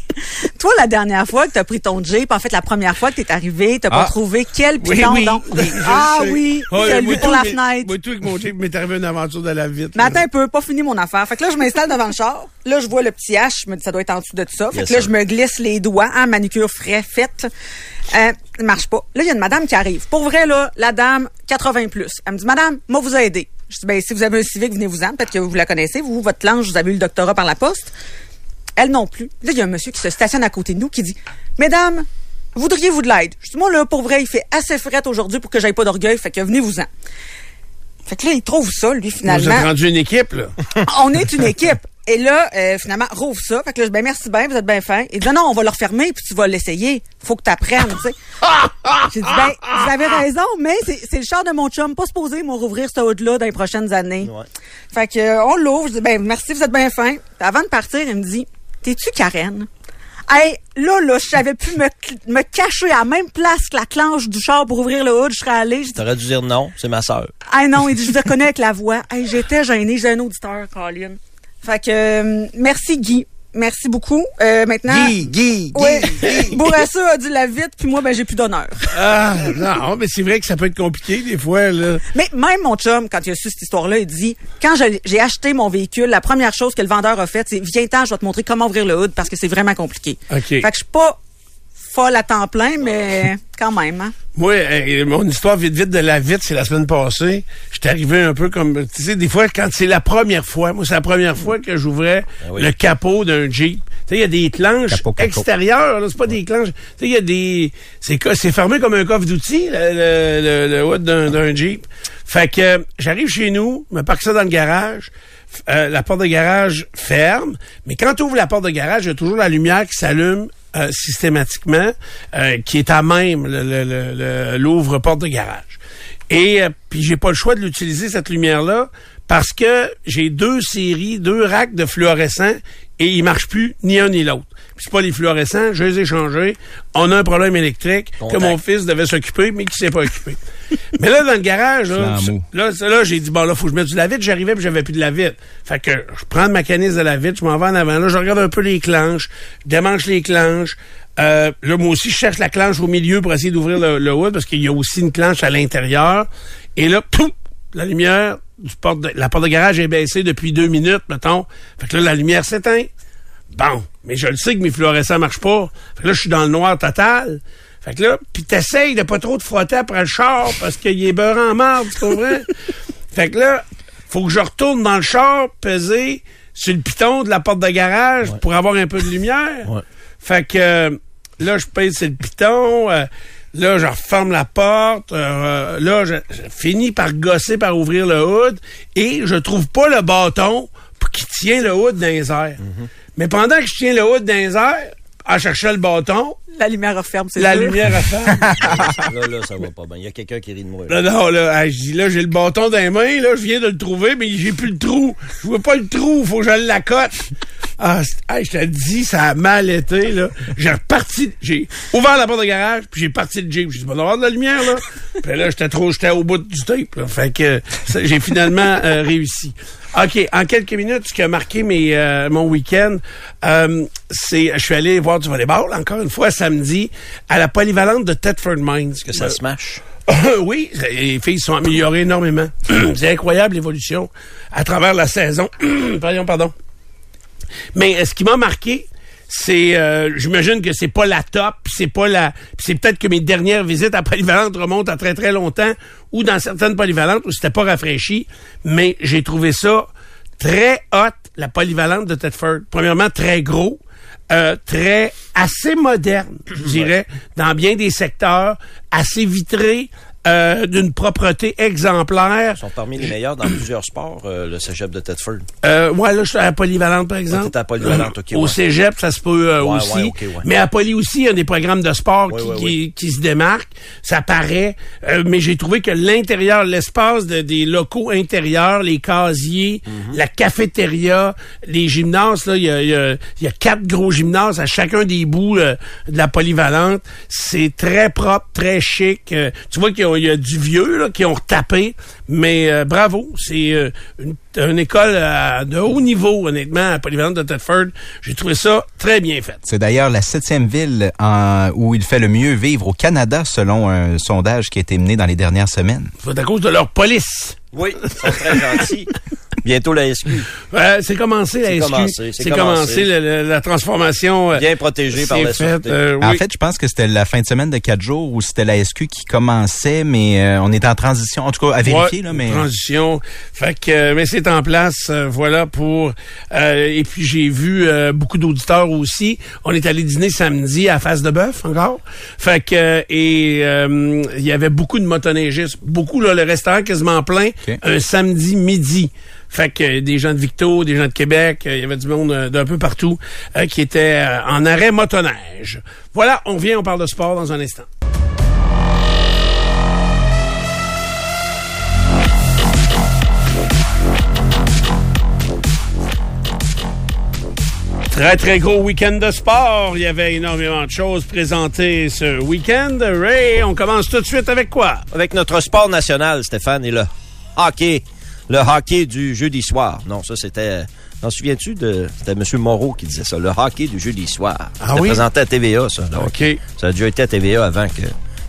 Toi, la dernière fois que t'as pris ton Jeep, en fait, la première fois que t'es arrivé, t'as pas Ah. trouvé quel piton, oui, donc? oui, ah sais. oui, Oh, celui pour la fenêtre. Moi, tout avec mon Jeep m'est arrivé une aventure de la vitre. Mais attends un peu, pas fini mon affaire. Fait que là, je m'installe devant le char. Là, je vois le petit H. Je me dis, ça doit être en dessous de tout ça. Fait Yes, que là, je me glisse les doigts, hein, manucure frais faite. Euh, ça marche pas. Là, il y a une madame qui arrive. Pour vrai, là, la dame, 80 plus. Elle me dit, madame, moi, vous aider. Je dis, ben, si vous avez un civique, venez-vous-en. Peut-être que vous la connaissez. Vous, votre planche, vous avez eu le doctorat par la poste. Elle non plus. Là, il y a un monsieur qui se stationne à côté de nous qui dit, mesdames, voudriez-vous de l'aide? Je dis, moi, là, pour vrai, il fait assez fret aujourd'hui pour que j'aille pas d'orgueil. Fait que venez-vous-en. Fait que là, il trouve ça, lui, Vous finalement êtes rendu une équipe, là. on est une équipe. Et là, euh, finalement, rouvre ça. Fait que là, je dis, ben merci bien, vous êtes bien fin. Il dit, non, on va le refermer, puis tu vas l'essayer. Faut que tu apprennes, tu sais. J'ai dit, ben, vous avez raison, mais c'est le char de mon chum, pas supposé, moi, rouvrir ce hood-là dans les prochaines années. Ouais. Fait que, euh, on l'ouvre. Je dis, ben, merci, vous êtes bien fin. Puis avant de partir, il me dit, t'es-tu Karen? Hey, là, là, je savais plus me, me cacher à la même place que la clenche du char pour ouvrir le hood. Je serais allée. T'aurais dû dire non, c'est ma sœur. ah non, il dit, je te reconnais avec la voix. Hey, j'étais gênée, j'ai un auditeur, Colin. Fait que, euh, merci Guy. Merci beaucoup. Euh, maintenant. Guy, Guy, Oui. Bourassa a dit la vite, puis moi, ben, j'ai plus d'honneur. Ah, non, mais c'est vrai que ça peut être compliqué, des fois, là. Mais même mon chum, quand il a su cette histoire-là, il dit, quand j'ai acheté mon véhicule, la première chose que le vendeur a faite, c'est, viens-t'en, je vais te montrer comment ouvrir le hood parce que c'est vraiment compliqué. OK. Fait que je suis pas folle à temps plein, mais quand même, hein. Moi, euh, mon histoire vite vite de la vitre, c'est la semaine passée. J'étais arrivé un peu comme, tu sais, des fois, quand c'est la première fois, moi, c'est la première fois que j'ouvrais Ah oui. le capot d'un Jeep. Tu sais, il y a des planches Capot, capot. extérieures, là, c'est pas des planches. Tu sais, il y a des, c'est, c'est fermé comme un coffre d'outils, le, le, le, le hood d'un, d'un Jeep. Fait que euh, j'arrive chez nous, me parque ça dans le garage. euh, la porte de garage ferme, mais quand tu ouvres la porte de garage, il y a toujours la lumière qui s'allume euh, systématiquement, euh, qui est à même le- le- le- le- l'ouvre-porte de garage. Et euh, puis j'ai pas le choix de l'utiliser cette lumière-là parce que j'ai deux séries, deux racks de fluorescents et ils marchent plus ni un ni l'autre. C'est pas les fluorescents, je les ai changés. On a un problème électrique que mon fils devait s'occuper mais qui s'est pas occupé. Mais là dans le garage là, là, j'ai dit bon là faut que je mette du lave-vite, j'arrivais puis j'avais plus de lave-vite. Fait que je prends le mécanisme de lave-vite, je m'en vais en avant, là je regarde un peu les clenches, je démanche les clenches. Euh, là, moi aussi, je cherche la clenche au milieu pour essayer d'ouvrir le, le hood parce qu'il y a aussi une clenche à l'intérieur. Et là, pouf, la lumière du porte de- la porte de garage est baissée depuis deux minutes, mettons. Fait que là, la lumière s'éteint. Bon, mais je le sais que mes fluorescents marchent pas. Fait que là, je suis dans le noir total. Fait que là, puis t'essayes de pas trop te frotter après le char parce qu'il est beurre en marde, tu comprends? fait que là, faut que je retourne dans le char, peser sur le piton de la porte de garage pour avoir un peu de lumière. Ouais. Fait que euh, là, je pèse sur le piton. euh, là, je referme la porte. euh, là, je, je finis par gosser, par ouvrir le hood. Et je trouve pas le bâton pour qui tient le hood dans les airs. Mais pendant que je tiens le hood dans les airs, à chercher le bâton, La lumière referme, c'est la sûr. lumière fait. Là, là, ça va pas bien. Il y a quelqu'un qui rit de moi. Là, là. non, là, je dis, là, j'ai le bâton dans les mains, là, je viens de le trouver, mais j'ai plus le trou. Je vois pas le trou, faut que je l'accote. Ah, hey, je te dis, ça a mal été, là. J'ai reparti, j'ai ouvert la porte de garage, puis j'ai parti le Jeep. J'ai dit, bon, avoir de la lumière, là. Puis là, j'étais trop, j'étais au bout du tape, là. Fait que j'ai finalement euh, réussi. OK, en quelques minutes, ce qui a marqué mes, euh, mon week-end, euh, c'est, je suis allé voir du volleyball, encore une fois, samedi, à la polyvalente de Thetford Mines. Que ça se mâche. oui, les filles sont améliorées énormément. C'est incroyable l'évolution à travers la saison. pardon, pardon. Mais euh, ce qui m'a marqué, c'est, euh, j'imagine que c'est pas la top, puis c'est pas la, c'est peut-être que mes dernières visites à polyvalente remontent à très très longtemps, ou dans certaines polyvalentes où c'était pas rafraîchi, mais j'ai trouvé ça très hot, la polyvalente de Thetford. Premièrement, très gros. euh, très assez moderne, je dirais, dans bien des secteurs, assez vitré, euh, d'une propreté exemplaire. Ils sont parmi les meilleurs dans plusieurs sports, euh, le cégep de Thetford. Euh, ouais, là, je suis à la polyvalente, par exemple. t'es à polyvalente, ok, Au ouais. cégep, ça se peut euh, Ouais, aussi. ouais, ouais. Mais à Poly aussi, il y a des programmes de sport Ouais, qui, ouais, qui, ouais. qui se démarquent. Ça paraît. Euh, mais j'ai trouvé que l'intérieur, l'espace de- des locaux intérieurs, les casiers, Mhm. la cafétéria, les gymnases, là, il y a, il y a- y a quatre gros gymnases à chacun des bouts de la polyvalente. C'est très propre, très chic. Tu vois qu'il y a- il y, a du vieux là, qui ont retapé, mais euh, bravo, c'est euh, une, une école à- de haut niveau, honnêtement, à polyvalente de Thetford. J'ai trouvé ça très bien fait. C'est d'ailleurs la septième ville en- où il fait le mieux vivre au Canada, selon un sondage qui a été mené dans les dernières semaines. C'est à cause de leur police. Oui, ils sont très gentils. Bientôt la SQ. Euh, c'est commencé la C'est SQ. commencé, c'est commencé, commencé. la, la- la transformation. euh, Bien protégé par la fait, euh, En fait, je pense que c'était la fin de semaine de quatre jours où c'était la SQ qui commençait, mais euh, on est en transition. En tout cas, à vérifier, Ouais, là, mais... transition. Fait que euh, mais c'est en place, euh, voilà pour euh, et puis j'ai vu euh, beaucoup d'auditeurs aussi. On est allé dîner samedi à Face de Bœuf encore. Fait que euh, et euh, il y avait beaucoup de motoneigistes, beaucoup là le restaurant quasiment plein un samedi midi. Fait que euh, des gens de Victo, des gens de Québec, euh, il y avait du monde euh, d'un peu partout euh, qui était euh, en arrêt motoneige. Voilà, on vient, on parle de sport dans un instant. Très, très gros week-end de sport. Il y avait énormément de choses présentées ce week-end. Ray, on commence tout de suite avec quoi? Avec notre sport national, Stéphane, et le hockey. Le hockey du jeudi soir. Non, ça, c'était... T'en souviens-tu de... C'était M. Moreau qui disait ça. Le hockey du jeudi soir. Ah oui? présenté à TVA, ça. OK. Ça a déjà été à TVA avant que,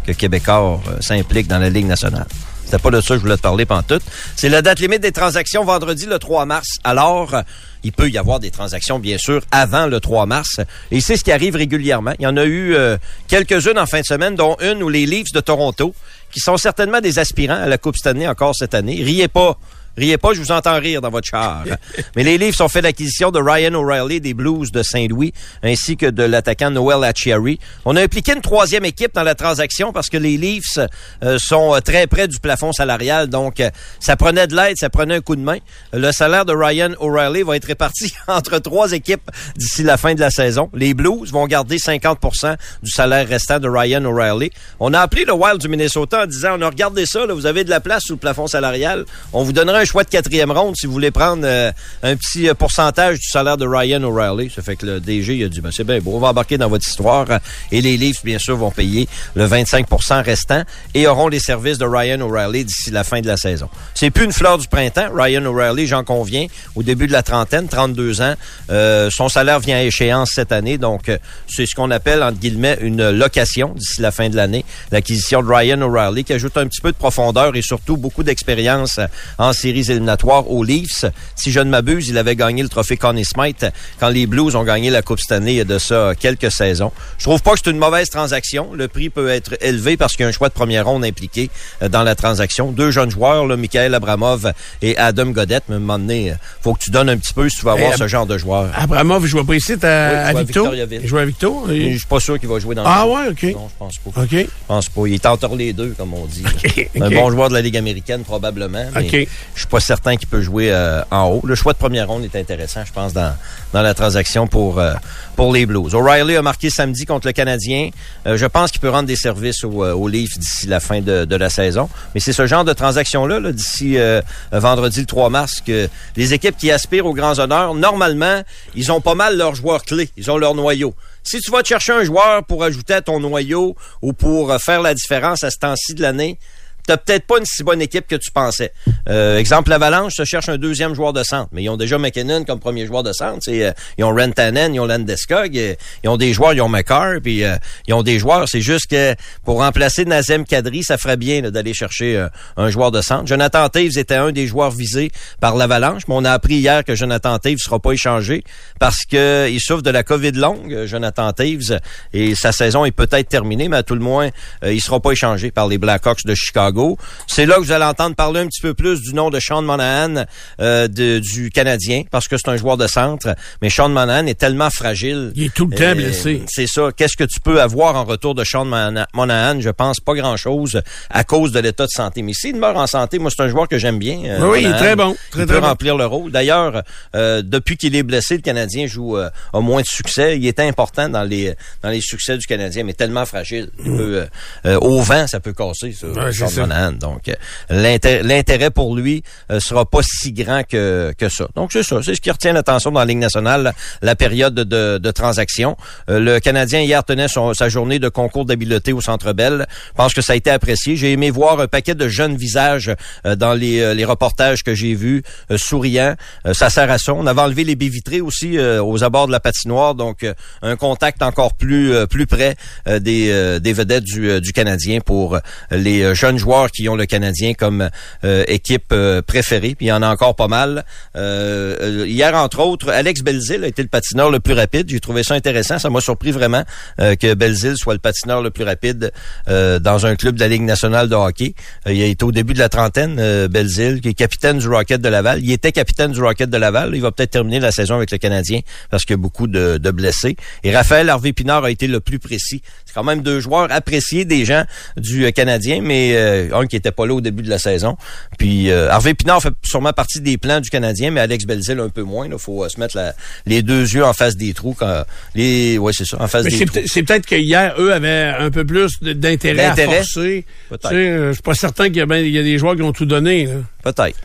que Québécois euh, s'implique dans la Ligue nationale. C'était pas de ça que je voulais te parler pantoute. C'est la date limite des transactions vendredi le 3 mars. Alors, euh, il peut y avoir des transactions, bien sûr, avant le 3 mars. Et c'est ce qui arrive régulièrement. Il y en a eu euh, quelques-unes en fin de semaine, dont une où les Leafs de Toronto, qui sont certainement des aspirants à la Coupe Stanley encore cette année. Riez pas. Riez pas, je vous entends rire dans votre char. Mais les Leafs ont fait l'acquisition de Ryan O'Reilly des Blues de Saint-Louis, ainsi que de l'attaquant Noel Acciari. On a impliqué une troisième équipe dans la transaction parce que les Leafs euh, sont euh, très près du plafond salarial, donc euh, ça prenait de l'aide, ça prenait un coup de main. Le salaire de Ryan O'Reilly va être réparti entre trois équipes d'ici la fin de la saison. Les Blues vont garder 50% du salaire restant de Ryan O'Reilly. On a appelé le Wild du Minnesota en disant, on a regardé ça, là, vous avez de la place sous le plafond salarial. On vous donnera un choix de quatrième ronde si vous voulez prendre euh, un petit euh, pourcentage du salaire de Ryan O'Reilly. Ça fait que le DG a dit, ben, c'est bien beau, on va embarquer dans votre histoire. Et les Leafs, bien sûr, vont payer le 25% restant et auront les services de Ryan O'Reilly d'ici la fin de la saison. C'est plus une fleur du printemps. Ryan O'Reilly, j'en conviens, au début de la trentaine, 32 ans. Euh, son salaire vient à échéance cette année, donc c'est ce qu'on appelle, entre guillemets, une location d'ici la fin de l'année. L'acquisition de Ryan O'Reilly qui ajoute un petit peu de profondeur et surtout beaucoup d'expérience en séries éliminatoires aux Leafs. Si je ne m'abuse, il avait gagné le trophée Connie Smythe quand les Blues ont gagné la Coupe Stanley il y a de ça quelques saisons. Je trouve pas que c'est une mauvaise transaction. Le prix peut être élevé parce qu'il y a un choix de première ronde impliqué euh, dans la transaction. Deux jeunes joueurs, là, Michael Abramov et Adam Godette. Mais à un moment donné, euh, faut que tu donnes un petit peu si tu vas avoir ce genre de joueur. Abramov, je vois pas ici à, Victo. Il joue à Victo. Je suis pas sûr qu'il va jouer dans Ah ouais, OK. Non, je pense pas. OK. Je pense pas. Il est entre les deux, comme on dit. Un bon joueur de la Ligue américaine, probablement. Mais. Je suis pas certain qu'il peut jouer euh, en haut. Le choix de première ronde est intéressant, je pense, dans, dans la transaction pour, euh, pour les Blues. O'Reilly a marqué samedi contre le Canadien. Euh, je pense qu'il peut rendre des services aux, aux Leafs d'ici la fin de, de, la saison. Mais c'est ce genre de transaction-là, -là, d'ici vendredi le 3 mars, que les équipes qui aspirent aux grands honneurs, normalement, ils ont pas mal leurs joueurs clés. Ils ont leur noyau. Si tu vas te chercher un joueur pour ajouter à ton noyau ou pour faire la différence à ce temps-ci de l'année, t'as peut-être pas une si bonne équipe que tu pensais. Euh, exemple, l'Avalanche se cherche un deuxième joueur de centre, mais ils ont déjà McKinnon comme premier joueur de centre. Euh, ils ont Rentanen, ils ont Landeskog, euh, ils ont des joueurs, ils ont McCarr, puis euh, ils ont des joueurs. C'est juste que pour remplacer Nazem Kadri, ça ferait bien d'aller chercher un joueur de centre. Jonathan Taves était un des joueurs visés par l'Avalanche, mais on a appris hier que Jonathan Taves sera pas échangé parce que il souffre de la COVID longue, Jonathan Taves, et sa saison est peut-être terminée, mais à tout le moins, il sera pas échangé par les Blackhawks de Chicago. C'est là que vous allez entendre parler un petit peu plus du nom de Sean Monahan euh, du Canadien, parce que c'est un joueur de centre. Mais Sean Monahan est tellement fragile. Il est tout le temps euh, blessé. C'est ça. Qu'est-ce que tu peux avoir en retour de Sean Monahan? Je pense pas grand-chose à cause de l'état de santé. Mais s'il demeure en santé, moi, c'est un joueur que j'aime bien. Euh, oui, il est très bon. il peut remplir le rôle. D'ailleurs, depuis qu'il est blessé, le Canadien joue a moins de succès. Il était important dans les dans les succès du Canadien, mais tellement fragile. peut, au vent, ça peut casser. Ça, donc, euh, l'intérêt pour lui euh, sera pas si grand que, que ça. Donc, c'est ça. C'est ce qui retient l'attention dans la Ligue nationale, la période de, de transaction. Euh, le Canadien, hier, tenait son, sa journée de concours d'habileté au Centre Bell. Je pense que ça a été apprécié. J'ai aimé voir un paquet de jeunes visages dans les, les reportages que j'ai vus, souriants. ça sert à ça. On avait enlevé les baies vitrées aussi aux abords de la patinoire. Donc, un contact encore plus, plus près des, des vedettes du, du Canadien pour les jeunes joueurs qui ont le Canadien comme euh, équipe euh, préférée, puis il y en a encore pas mal. Euh, hier, entre autres, Alex Belzil a été le patineur le plus rapide. J'ai trouvé ça intéressant. Ça m'a surpris vraiment que Belzil soit le patineur le plus rapide dans un club de la Ligue nationale de hockey. il été au début de la trentaine, Belzil, qui est capitaine du Rocket de Laval. Il était capitaine du Rocket de Laval. Il va peut-être terminer la saison avec le Canadien parce qu'il y a beaucoup de, blessés. Et Raphaël Harvey-Pinard a été le plus précis. C'est quand même deux joueurs appréciés des gens du Canadien, mais un qui était pas là au début de la saison. Puis euh, Harvey Pinard fait sûrement partie des plans du Canadien, mais Alex Belzil un peu moins. Il faut euh, se mettre les deux yeux en face des trous. Quand, les, ouais, c'est ça, en face des trous. C'est peut-être que hier, eux avaient un peu plus d'intérêt à forcer. Euh, je suis pas certain qu'il y, y, a des joueurs qui ont tout donné. Peut-être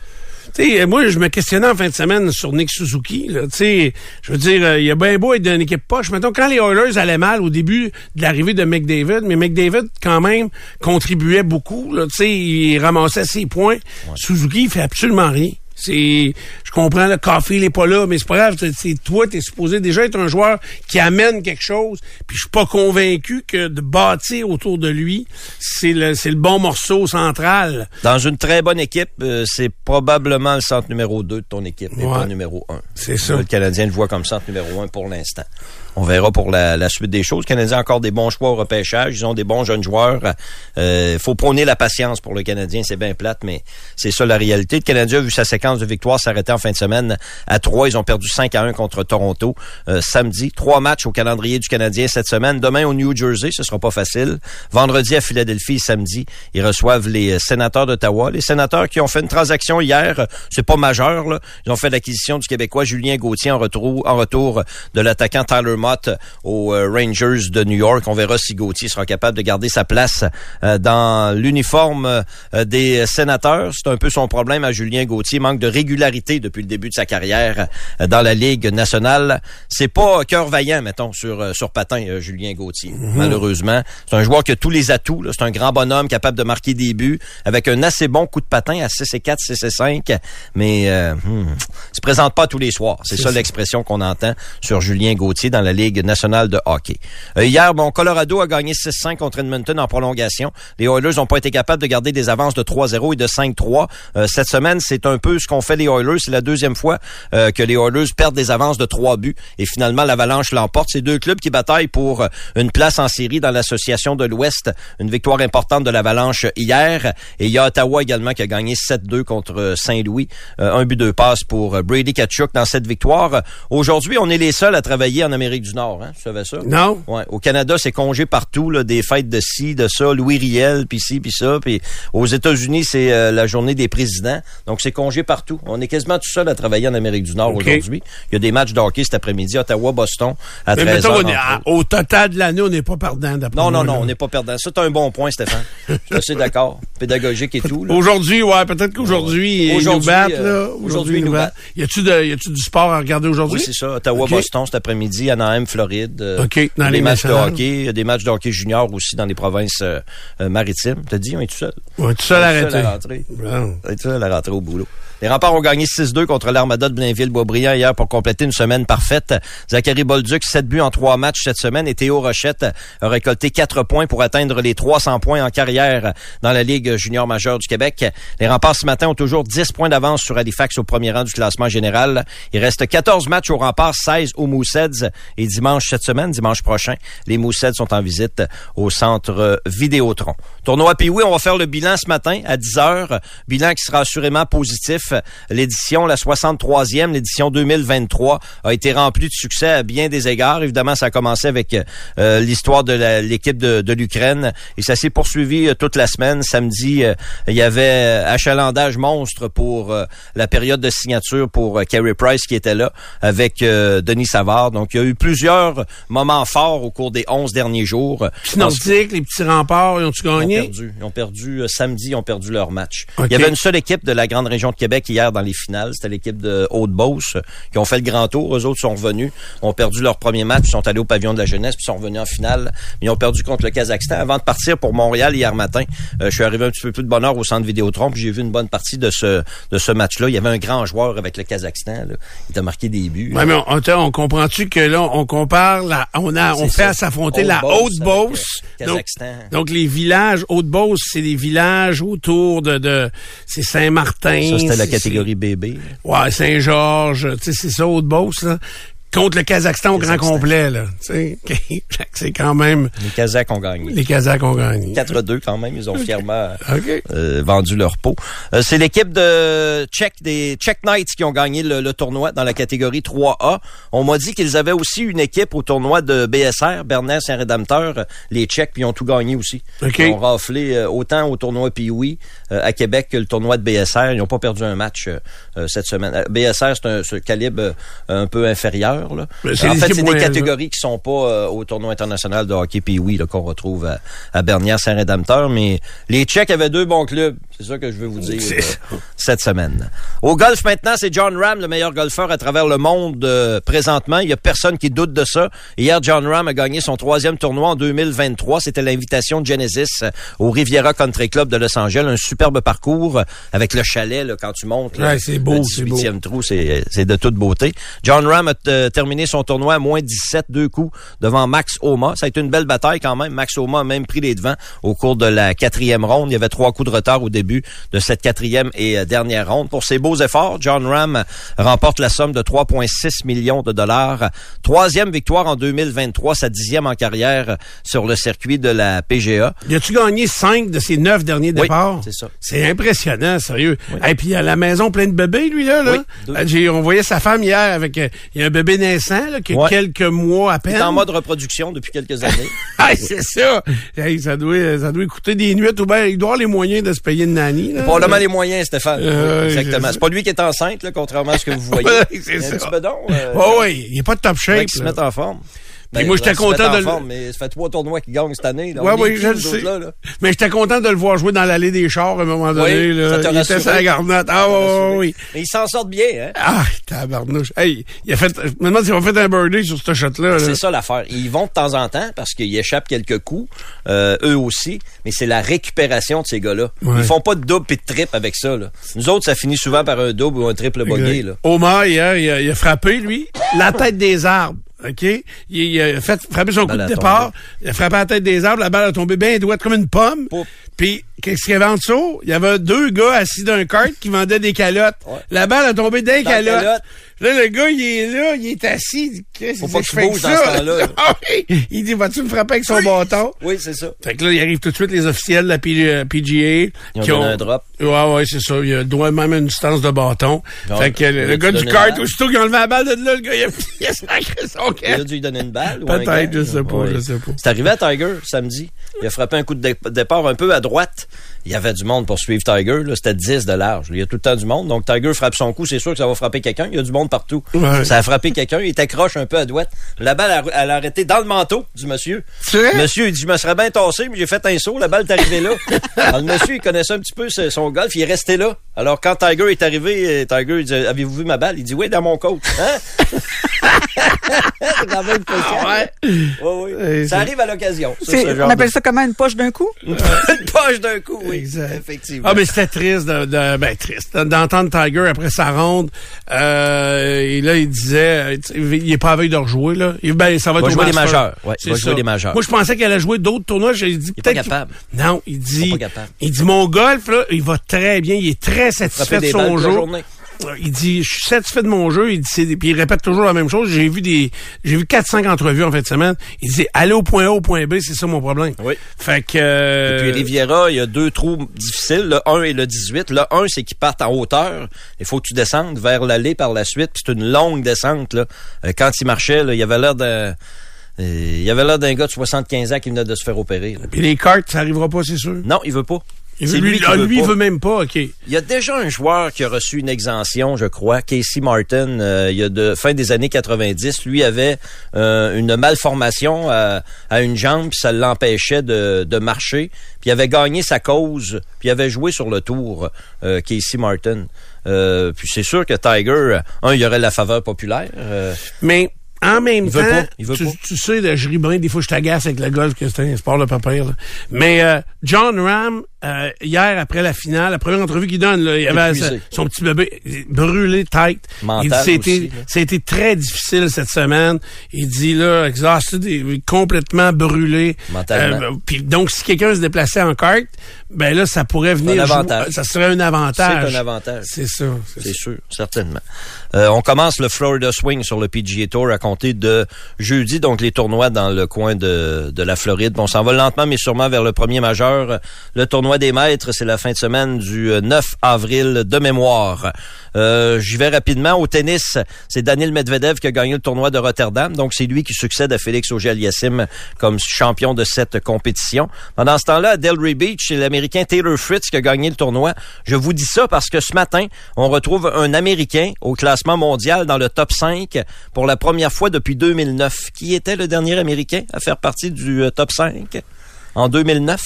moi, je me questionnais en fin de semaine sur Nick Suzuki. Là, je veux dire, euh, il y a bien beau être d'une équipe poche. Mettons, quand les Oilers allaient mal au début de l'arrivée de McDavid, mais McDavid, quand même, contribuait beaucoup. Là, il ramassait ses points. Suzuki, il fait absolument rien. C'est, je comprends, le café, il est pas là, mais c'est pas grave. C'est toi, t'es supposé déjà être un joueur qui amène quelque chose. Puis je suis pas convaincu que de bâtir autour de lui, c'est le, c'est le bon morceau central. Dans une très bonne équipe, euh, c'est probablement le centre numéro 2 de ton équipe, et pas le numéro 1. C'est ça. Le Canadien le voit comme centre numéro 1 pour l'instant. On verra pour la, suite des choses. Le Canadien a encore des bons choix au repêchage. Ils ont des bons jeunes joueurs. Euh, faut prôner la patience pour le Canadien. C'est bien plate, mais c'est ça la réalité. Le Canadien a vu sa séquence de victoires s'arrêter en fin de semaine à 3. Ils ont perdu 5 à 1 contre Toronto euh, samedi. Trois matchs au calendrier du Canadien cette semaine. Demain au New Jersey, ce sera pas facile. Vendredi à Philadelphie samedi, ils reçoivent les euh, sénateurs d'Ottawa. Les sénateurs qui ont fait une transaction hier, c'est pas majeur. Ils ont fait l'acquisition du Québécois Julien Gauthier en retour, en retour de l'attaquant Tyler Aux Rangers de New York. On verra si Gauthier sera capable de garder sa place dans l'uniforme des sénateurs. C'est un peu son problème à Julien Gauthier. Manque de régularité depuis le début de sa carrière dans la Ligue nationale. C'est pas cœur vaillant, mettons, sur, euh, sur patin, euh, Julien Gauthier, mhm. malheureusement. C'est un joueur qui a tous les atouts. C'est un grand bonhomme capable de marquer des buts avec un assez bon coup de patin à 6 et 4, 6 et 5. Mais euh, hmm, se présente pas tous les soirs. C'est ça, l'expression qu'on entend sur Julien Gauthier dans la Ligue nationale de hockey. Euh, hier, bon, Colorado a gagné 6-5 contre Edmonton en prolongation. Les Oilers n'ont pas été capables de garder des avances de 3-0 et de 5-3. cette semaine, c'est un peu ce qu'ont fait les Oilers. C'est la deuxième fois que les Oilers perdent des avances de 3 buts. Et finalement, l'Avalanche l'emporte. C'est deux clubs qui bataillent pour euh, une place en série dans l'association de l'Ouest. Une victoire importante de l'Avalanche hier. Et il y a Ottawa également qui a gagné 7-2 contre euh, Saint-Louis. Euh, un but, deux passes pour Brady Kachuk dans cette victoire. Aujourd'hui, on est les seuls à travailler en Amérique du Nord. Hein? Tu savais ça? Non. Ouais. Au Canada, c'est congé partout, là, des fêtes de ci, de ça, Louis Riel, puis ci, puis ça. Puis aux États-Unis, c'est la journée des présidents. Donc, c'est congé partout. On est quasiment tout seul à travailler en Amérique du Nord aujourd'hui. Il y a des matchs de hockey cet après-midi, Ottawa-Boston à Mais 13 au total de l'année, on n'est pas perdant d'après Non, non, non, on n'est pas perdant. C'est un bon point, Stéphane. Je suis d'accord. Pédagogique et tout. Aujourd'hui, ouais, peut-être qu'aujourd'hui, ils nous battent. Euh, aujourd'hui, battent. Y a-tu du sport à regarder aujourd'hui? Oui, c'est ça. Ottawa-Boston cet après-midi, Anaheim, Floride. Euh, OK. Dans les matchs de hockey. Il y a des matchs de hockey junior aussi dans les provinces euh, maritimes. T'as dit, on est tout seul. On est tout seul à arrêter. On est tout seul à rentrer au boulot. Les remparts ont gagné 6-2 contre l'Armada de Blainville-Boisbriand hier pour compléter une semaine parfaite. Zachary Bolduc, 7 buts en 3 matchs cette semaine et Théo Rochette a récolté 4 points pour atteindre les 300 points en carrière dans la Ligue junior majeure du Québec. Les remparts ce matin ont toujours 10 points d'avance sur Halifax au premier rang du classement général. Il reste 14 matchs aux remparts, 16 aux Mooseheads et dimanche cette semaine, dimanche prochain, les Mooseheads sont en visite au centre Vidéotron. Tournoi puis oui, on va faire le bilan ce matin à 10 heures. Bilan qui sera assurément positif L'édition, la 63e, l'édition 2023, a été remplie de succès à bien des égards. Évidemment, ça a commencé avec euh, l'histoire de l'équipe de, l'Ukraine et ça s'est poursuivi euh, toute la semaine. Samedi, euh, il y avait achalandage monstre pour la période de signature pour Carey Price qui était là avec Denis Savard. Donc, il y a eu plusieurs moments forts au cours des 11 derniers jours. Nordiques, les petits remparts, ils ont-tu gagné? Ils ont perdu. Ils ont perdu samedi, ils ont perdu leur match. Il y avait une seule équipe de la grande région de Québec hier dans les finales. C'était l'équipe de Haute-Beauce qui ont fait le grand tour. Eux autres sont revenus, ont perdu leur premier match, sont allés au pavillon de la jeunesse, puis sont revenus en finale. Mais ils ont perdu contre le Kazakhstan. Avant de partir pour Montréal hier matin, euh, je suis arrivé un petit peu plus de bonheur au centre Vidéotron, puis j'ai vu une bonne partie de ce de ce match-là. Il y avait un grand joueur avec le Kazakhstan. Là. Il a marqué des buts. mais on, on, comprend-tu que là, on compare, la, on a, on fait à s'affronter la Haute-Beauce. Donc, donc, les villages Haute-Beauce, c'est les villages autour de, de c'est Saint-Martin. La catégorie bébé. Ouais, Saint-Georges, tu sais, c'est ça, Haute-Beauce, là contre le Kazakhstan au grand complet. Là. c'est quand même... Les Kazakhs ont gagné. Les Kazakhs ont gagné. 4-2 quand même. Ils ont fièrement euh, vendu leur peau. Euh, c'est l'équipe de Czech, des Czech Knights qui ont gagné le, tournoi dans la catégorie 3A. On m'a dit qu'ils avaient aussi une équipe au tournoi de BSR, Bernard Saint-Rédempteur. Les Tchèques, puis ils ont tout gagné aussi. Ils ont raflé euh, autant au tournoi Pioui à Québec que le tournoi de BSR. Ils n'ont pas perdu un match cette semaine. BSR, c'est un ce calibre un peu inférieur en fait, c'est des catégories qui sont pas euh, au tournoi international de hockey puis oui qu'on retrouve à, à Bernière Saint-Rédempteur, mais les Tchèques avaient deux bons clubs. C'est ça que je veux vous dire euh, cette semaine. Au golf maintenant, c'est John Ram, le meilleur golfeur à travers le monde euh, présentement. Il y a personne qui doute de ça. Hier, John Ram a gagné son troisième tournoi en 2023. C'était l'invitation de Genesis au Riviera Country Club de Los Angeles. Un superbe parcours avec le chalet là, quand tu montes. c'est beau, c'est beau. trou, c'est de toute beauté. John Ram a de terminer son tournoi à moins 17, deux coups devant Max Homa. Ça a été une belle bataille quand même. Max Homa a même pris les devants au cours de la quatrième ronde. Il y avait trois coups de retard au début de cette quatrième et euh, dernière ronde. Pour ses beaux efforts, John Ram remporte la somme de 3,6 millions de dollars. Troisième victoire en 2023, sa dixième en carrière sur le circuit de la PGA. Y a-tu gagné cinq de ses neuf derniers Oui, départs? c'est ça. C'est impressionnant, sérieux. Et puis, à la maison plein de bébés, lui, là. là. Oui. Euh, on voyait sa femme hier avec euh, il y a un bébé naissant, là, qui a Ouais. quelques mois à Il peine. est en mode reproduction depuis quelques années. Ah, c'est ça. Hey, ça doit, ça doit coûter des nuits ou bien il doit avoir les moyens de se payer une nanny. là. Probablement les moyens, Stéphane. Euh, exactement. c'est- pas lui qui est enceinte, là, contrairement à ce que vous voyez. C'est Il ça. Un petit bedon. Euh, Oh, oui, il est pas de top shape. qu'il se mette en forme. Ben, Puis moi, j'étais il content de le- forme, mais ça fait trois tournois qu'il gagne cette année. Là. Ouais, oui, je le sais. là, là? Mais j'étais content de le voir jouer dans l'allée des chars à un moment donné. Oui, là. ça il était rassuré. sur la garnotte. Ah, oui. Mais ils s'en sortent bien, hein? Ah, tabarnouche. Hey, il a fait, je me demande s'il fait un birdie sur ce shot-là. là. C'est ça l'affaire. Ils vont de temps en temps parce qu'ils échappent quelques coups, euh, eux aussi, mais c'est la récupération de ces gars-là. Ouais. Ils font pas de double et de trip avec ça. Là. Nous autres, ça finit souvent par un double ou un triple bogey. Là. Omar, il a, il a frappé, lui, la tête des arbres. OK? Il, il a fait frapper son coup de départ. Il a frappé la tête des arbres. La balle a tombé bien droite comme une pomme. Poup. Puis, qu'est-ce qu'il y avait en dessous? Il y avait deux gars assis d'un kart qui vendaient des calottes. Ouais. La balle a tombé d'un calotte. Là, le gars, il est là, il est assis. Il dit, Qu'est-ce Faut que pas je bouge dans ça? ce temps-là. Ah oui. Il dit, vas-tu me frapper avec son bâton? Oui, c'est ça. Fait que là, il arrive tout de suite les officiels de la P- euh, PGA. Ils ont qui un drop. Ouais, ouais, c'est ça. Il a droit même à une distance de bâton. Donc, fait que le, gars du kart, aussitôt qu'il a enlevé la balle de là, le gars, il a, il a sacré son Il a dû lui donner une balle. ou un Peut-être, je sais pas, je sais pas. C'est arrivé à Tiger samedi. Il a frappé un coup de dé- départ un peu à droite. Il y avait du monde pour suivre Tiger. là. C'était 10 de large. Il y a tout le temps du monde. Donc Tiger frappe son coup. C'est sûr que ça va frapper quelqu'un. Il y a du monde partout. Ouais. Ça a frappé quelqu'un. Il t'accroche un peu à droite. La balle, a- elle a arrêté dans le manteau du monsieur. C'est vrai? Monsieur, il dit, je me serais bien tassé, mais j'ai fait un saut. La balle est arrivée là. Alors, le monsieur, il connaissait un petit peu son golf. Il est resté là. Alors, quand Tiger est arrivé, euh, Tiger, il dit, avez-vous vu ma balle? Il dit, oui, dans mon coach. Hein? c'est quand même. Ah ouais? Oui, oui. Ça arrive à l'occasion. on appelle de- ça comment une poche d'un coup? Une poche d'un coup, oui. Exact. Effectivement. Ah, mais c'était triste de, de- ben, triste, d'entendre Tiger après sa ronde. Euh, et là, il disait, euh, il est pas à veille de rejouer, là. Il, ben, ça va, va être jouer des majeurs. Ouais, il va jouer des majeurs. Moi, je pensais qu'elle allait jouer d'autres tournois. J'ai dit, peut-être. qu'il- capable. Non, il dit, il dit, mon golf, là, il va très bien. Il est très satisfait de son jeu. Journée. Il dit, je suis satisfait de mon jeu. Il dit, puis il répète toujours la même chose. J'ai vu des, j'ai vu 4-5 entrevues en fin de semaine. Il dit, aller au point A, au point B, c'est ça mon problème. Oui. Fait que, euh, Et puis Riviera, il y a deux trous difficiles, le 1 et le 18. Le 1, c'est qu'ils partent en hauteur. Il faut que tu descendes vers l'allée par la suite. Puis c'est une longue descente. Là. Euh, quand il marchait, là, il avait l'air d'un... euh, il y avait l'air d'un gars de 75 ans qui venait de se faire opérer. puis les cartes, ça arrivera pas, c'est sûr? Non, il veut pas. Lui, lui qui veut lui, il pas. veut même pas, OK. Il y a déjà un joueur qui a reçu une exemption, je crois, Casey Martin, euh, il y a de fin des années 90. Lui avait euh, une malformation à, à une jambe, puis ça l'empêchait de, de marcher. Puis il avait gagné sa cause, puis il avait joué sur le tour, euh, Casey Martin. Euh, puis c'est sûr que Tiger, un, il y aurait la faveur populaire. euh, Mais en même Il temps, veut pas, il veut tu, pas. tu sais, là, je ris bien, des fois je t'agace avec le golf, que c'est un sport de là. Mais euh, John Ram, euh, hier, après la finale, la première entrevue qu'il donne, là, il avait sa- son petit bébé brûlé tête. C'était, c'était très difficile cette semaine. Il dit, là, exhausted, complètement brûlé. Euh, puis donc, si quelqu'un se déplaçait en kart, ben là, ça pourrait venir... un jouer- ça serait un avantage. C'est un avantage. C'est ça. c'est C'est sûr, certainement. Euh, on commence le Florida Swing sur le PGA Tour à de jeudi, donc les tournois dans le coin de, de la Floride. On s'en va lentement mais sûrement vers le premier majeur. Le tournoi des maîtres, c'est la fin de semaine du euh, 9 avril de mémoire. Euh, J'y vais rapidement. Au tennis, c'est Daniel Medvedev qui a gagné le tournoi de Rotterdam. Donc, c'est lui qui succède à Félix Auger-Aliassime comme champion de cette compétition. Pendant ce temps-là, à Delray Beach, c'est l'Américain Taylor Fritz qui a gagné le tournoi. Je vous dis ça parce que ce matin, on retrouve un Américain au classement mondial dans le top 5 pour la première fois depuis 2009. Qui était le dernier Américain à faire partie du euh, top 5 en 2009?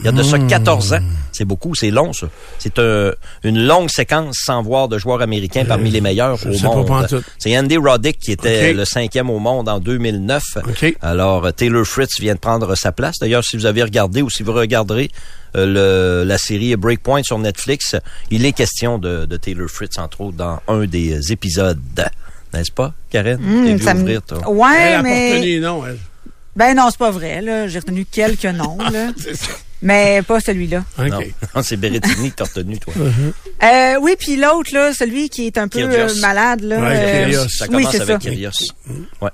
Il y a de ça 14 ans. C'est beaucoup, c'est long, ça. C'est un- une longue séquence sans voir de joueurs américains parmi les meilleurs je au monde. pantoute. C'est Andy Roddick qui était le cinquième au monde en 2009. OK. Alors, euh, Taylor Fritz vient de prendre sa place. D'ailleurs, si vous avez regardé ou si vous regarderez euh, le- la série Breakpoint sur Netflix, il est question de, de Taylor Fritz, entre autres, dans un des euh, épisodes. N'est-ce pas, Karen? T'es vu ça me- ouvrir, toi? Ouais, Elle a pas mais. retenu, non, elle. Ben non, c'est pas vrai. là. J'ai retenu quelques noms, là. Mais pas celui-là. OK. Non, non, c'est Berrettini que t'as retenu, toi. Euh, oui, puis l'autre, là, celui qui est un peu Kyrgios. euh, malade, là. Ouais, euh, Kyrgios. Ça oui, commence c'est avec ça. Kyrgios. Ouais.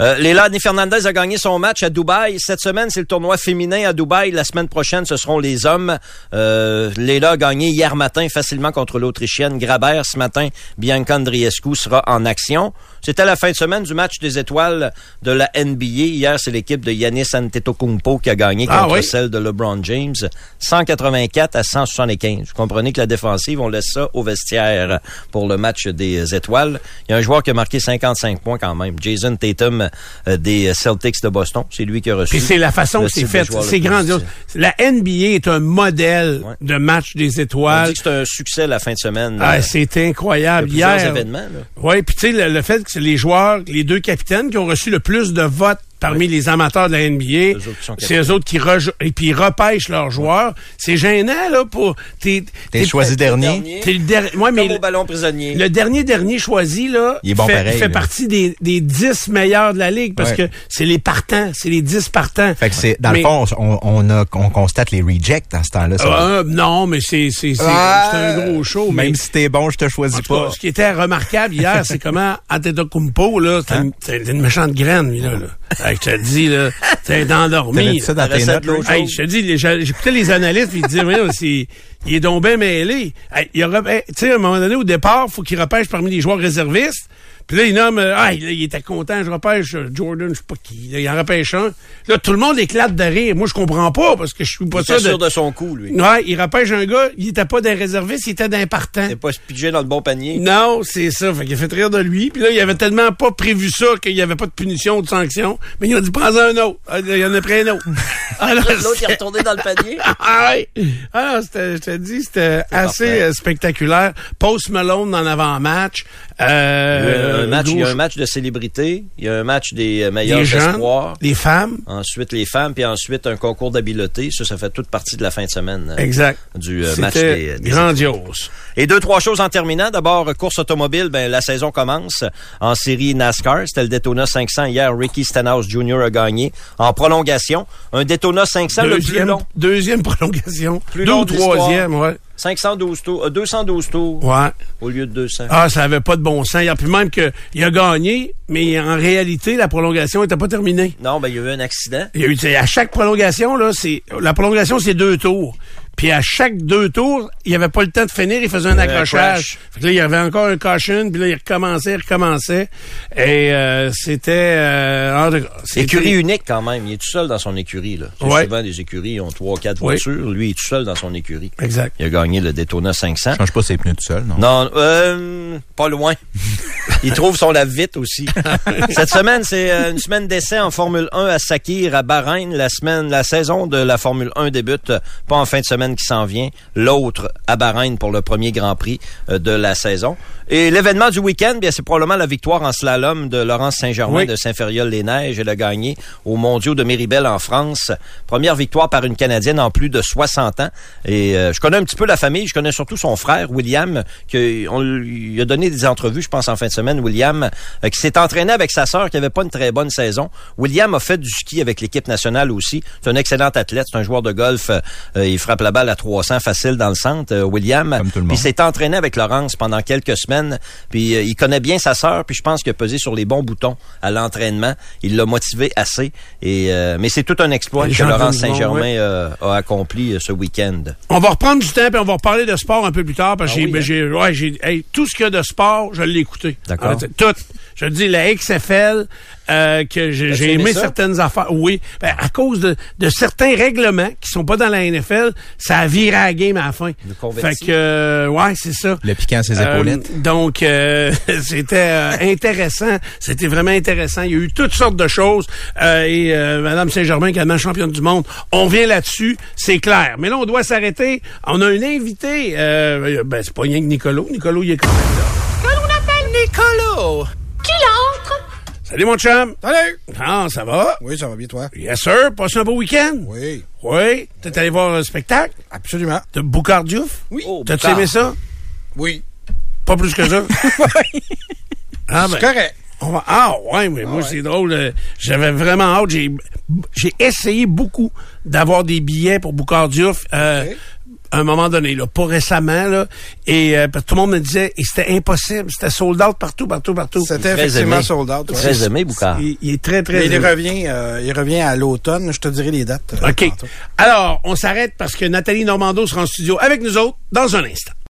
Euh, Léla Annie Fernandez a gagné son match à Dubaï. Cette semaine, c'est le tournoi féminin à Dubaï. La semaine prochaine, ce seront les hommes. Euh, Léla a gagné hier matin facilement contre l'Autrichienne Graber. Ce matin, Bianca Andriescu sera en action. C'était la fin de semaine du match des étoiles de la NBA. Hier, c'est l'équipe de Yanis Antetokounmpo qui a gagné Ah contre oui? celle de LeBron James. 184 à 175. Vous comprenez que la défensive, on laisse ça au vestiaire pour le match des étoiles. Il y a un joueur qui a marqué 55 points quand même. Jason Tatum euh, des Celtics de Boston. C'est lui qui a reçu. Puis c'est la façon que c'est fait. C'est grandiose. La NBA est un modèle Ouais. de match des étoiles. c'est un succès la fin de semaine. Ah, Euh, c'est il y a incroyable. plusieurs Hier, événements. Oui, puis tu sais, le, le fait que c'est les joueurs, les deux capitaines qui ont reçu le plus de votes parmi les amateurs de la NBA, c'est eux autres qui et puis ils repêchent leurs joueurs. C'est gênant, là, pour... T'es choisi dernier. T'es le dernier... Ouais, mais Comme le, au ballon prisonnier. le dernier dernier choisi, là, Il est bon fait, pareil, fait là. partie des, des 10 meilleurs de la Ligue parce Ouais. que c'est les partants, c'est les 10 partants. Fait que c'est, dans Mais- le fond, on, on, a, on constate les rejects dans ce temps-là. Ah, non, mais c'est c'est c'est Ah, c'est un gros show. mais- Même si t'es bon, je te choisis En tout cas, pas. ce qui était remarquable hier, c'est comment Antetokounmpo, là, c'était Hein? une méchante graine, lui, là. là. Hey, je te dis, là, c'est endormi. Ça dans tes notes. Hey, je te dis, j'écoutais les analystes, puis ils disaient, Voyons, c'est, il est donc bien mêlé. Hey, il y aura- hey, tu sais, à un moment donné, au départ, faut qu'il repêche parmi les joueurs réservistes. Puis là, il nomme, euh, ah, là, il était content, je repêche euh, Jordan, je sais pas qui, là, il en repêche un. Là, tout le monde éclate de rire. Moi, je comprends pas, parce que je suis pas Il ça était de... sûr de son coup, lui. Ouais, il repêche un gars, il était pas d'un réserviste, il était d'un partant. Il pas pigé dans le bon panier. Non, c'est ça. Fait qu'il a fait rire de lui. Puis là, il avait tellement pas prévu ça qu'il n'y avait pas de punition ou de sanction. Mais il a dit, prends-en un autre. Ah, Il y en a pris un autre. Ah, là, L'autre, il est retourné dans le panier. Ah, ouais. Ah, c'était- je te dis, c'était assez parfait. euh, spectaculaire. Post Malone en avant-match. Il y a Euh, un match, il y a un match de célébrité, il y a un match des euh, meilleurs les espoirs. les femmes. Ensuite, les femmes, puis ensuite, un concours d'habileté. Ça, ça fait toute partie de la fin de semaine euh, Exact. du euh, match des, des grandiose. Et deux, trois choses en terminant. D'abord, course automobile, ben, la saison commence en série NASCAR. C'était le Daytona 500 hier. Ricky Stenhouse Jr. a gagné en prolongation. Un Daytona 500 le plus Deuxième, long. deuxième prolongation. Plus Deux long ou troisième, ouais. 512 tours, euh, 212 tours Ouais. au lieu de 200. Ah, ça avait pas de bon sens. Puis même que il a gagné, mais en réalité, la prolongation n'était pas terminée. Non, ben, il y a eu un accident. Il y a eu, à chaque prolongation, là, c'est, la prolongation, c'est deux tours. Puis à chaque deux tours, il n'y avait pas le temps de finir, il faisait un accrochage. crash. Fait que là, il y avait encore un caution, puis là, il recommençait, il recommençait. Et euh, c'était... Euh, c'était- Écurie unique quand même. Il est tout seul dans son écurie. Là. Ouais. Souvent, des écuries ont trois, quatre Oui. voitures. Lui, il est tout seul dans son écurie. Exact. Il a gagné le Daytona 500. Change pas ses pneus tout seul, non? Non, euh, pas loin. Il trouve son lave-vite aussi. Cette semaine, c'est une semaine d'essai en Formule 1 à Sakir, à Bahreïn. La semaine, la saison de la Formule 1 débute pas en fin de semaine qui s'en vient. L'autre à Bahreïn pour le premier Grand Prix euh, de la saison. Et l'événement du week-end, bien, c'est probablement la victoire en slalom de Laurence Saint-Germain Oui. de Saint-Fériol-les-Neiges. Elle a gagné aux mondiaux de Méribel en France. Première victoire par une Canadienne en plus de 60 ans. Et euh, je connais un petit peu la famille. Je connais surtout son frère, William, qui on lui a donné des entrevues, je pense, en fin de semaine. William, euh, qui s'est entraîné avec sa sœur, qui avait pas une très bonne saison. William a fait du ski avec l'équipe nationale aussi. C'est un excellent athlète. C'est un joueur de golf. Euh, il frappe la balle à 300 facile dans le centre, euh, William. Comme tout le Puis monde. il s'est entraîné avec Laurence pendant quelques semaines. Puis euh, il connaît bien sa sœur. Puis je pense qu'il a pesé sur les bons boutons à l'entraînement. Il l'a motivé assez. Et euh, mais c'est tout un exploit que Laurence Saint-Germain ouais. euh, a accompli ce week-end. On va reprendre du temps, puis on va reparler de sport un peu plus tard, parce que Ah j'ai, oui, hein? ouais, hey, tout ce qu'il y a de sport, je l'ai écouté. D'accord. Ah, tout. Je dis, la XFL, euh, que j'ai, aimé ça? certaines affaires. Oui. Ben, à cause de, de certains règlements qui sont pas dans la NFL, ça a viré à la game à la fin. Fait que, euh, ouais, c'est ça. Le piquant à ses Euh, épaulettes. donc, euh, c'était euh, intéressant. C'était vraiment intéressant. Il y a eu toutes sortes de choses. Euh, et euh, Madame Saint-Germain, également championne du monde, on vient là-dessus, c'est clair. Mais là, on doit s'arrêter. On a un invité. Euh, ben, c'est pas rien que Nicolo. Nicolo, il est quand même là. On appelle Nicolo. Qui l'entre? Salut, mon chum. Salut! Ah, ça va? Oui, ça va bien, toi? Yes, sir. Passe un beau week-end? Oui, Oui. T'es allé voir un spectacle? Absolument. de Boucard Diouf? Oui. Oh, T'as-tu aimé ça? Oui. Pas plus que ça? Ah, C'est ben, correct. on va- ah ouais, mais moi c'est drôle. euh, J'avais vraiment hâte. J'ai j'ai essayé beaucoup d'avoir des billets pour Boucard Diouf. euh, À un moment donné, là, pas récemment, là, et euh, parce que tout le monde me disait, et c'était impossible, c'était sold out partout, partout, partout. C'était Très effectivement aimé. sold out. ouais. Très aimé, Boucard. Il, il est très, très Mais il revient, euh, il revient à l'automne. Je te dirai les dates. euh, OK. tantôt. Alors, on s'arrête parce que Nathalie Normando sera en studio avec nous autres dans un instant.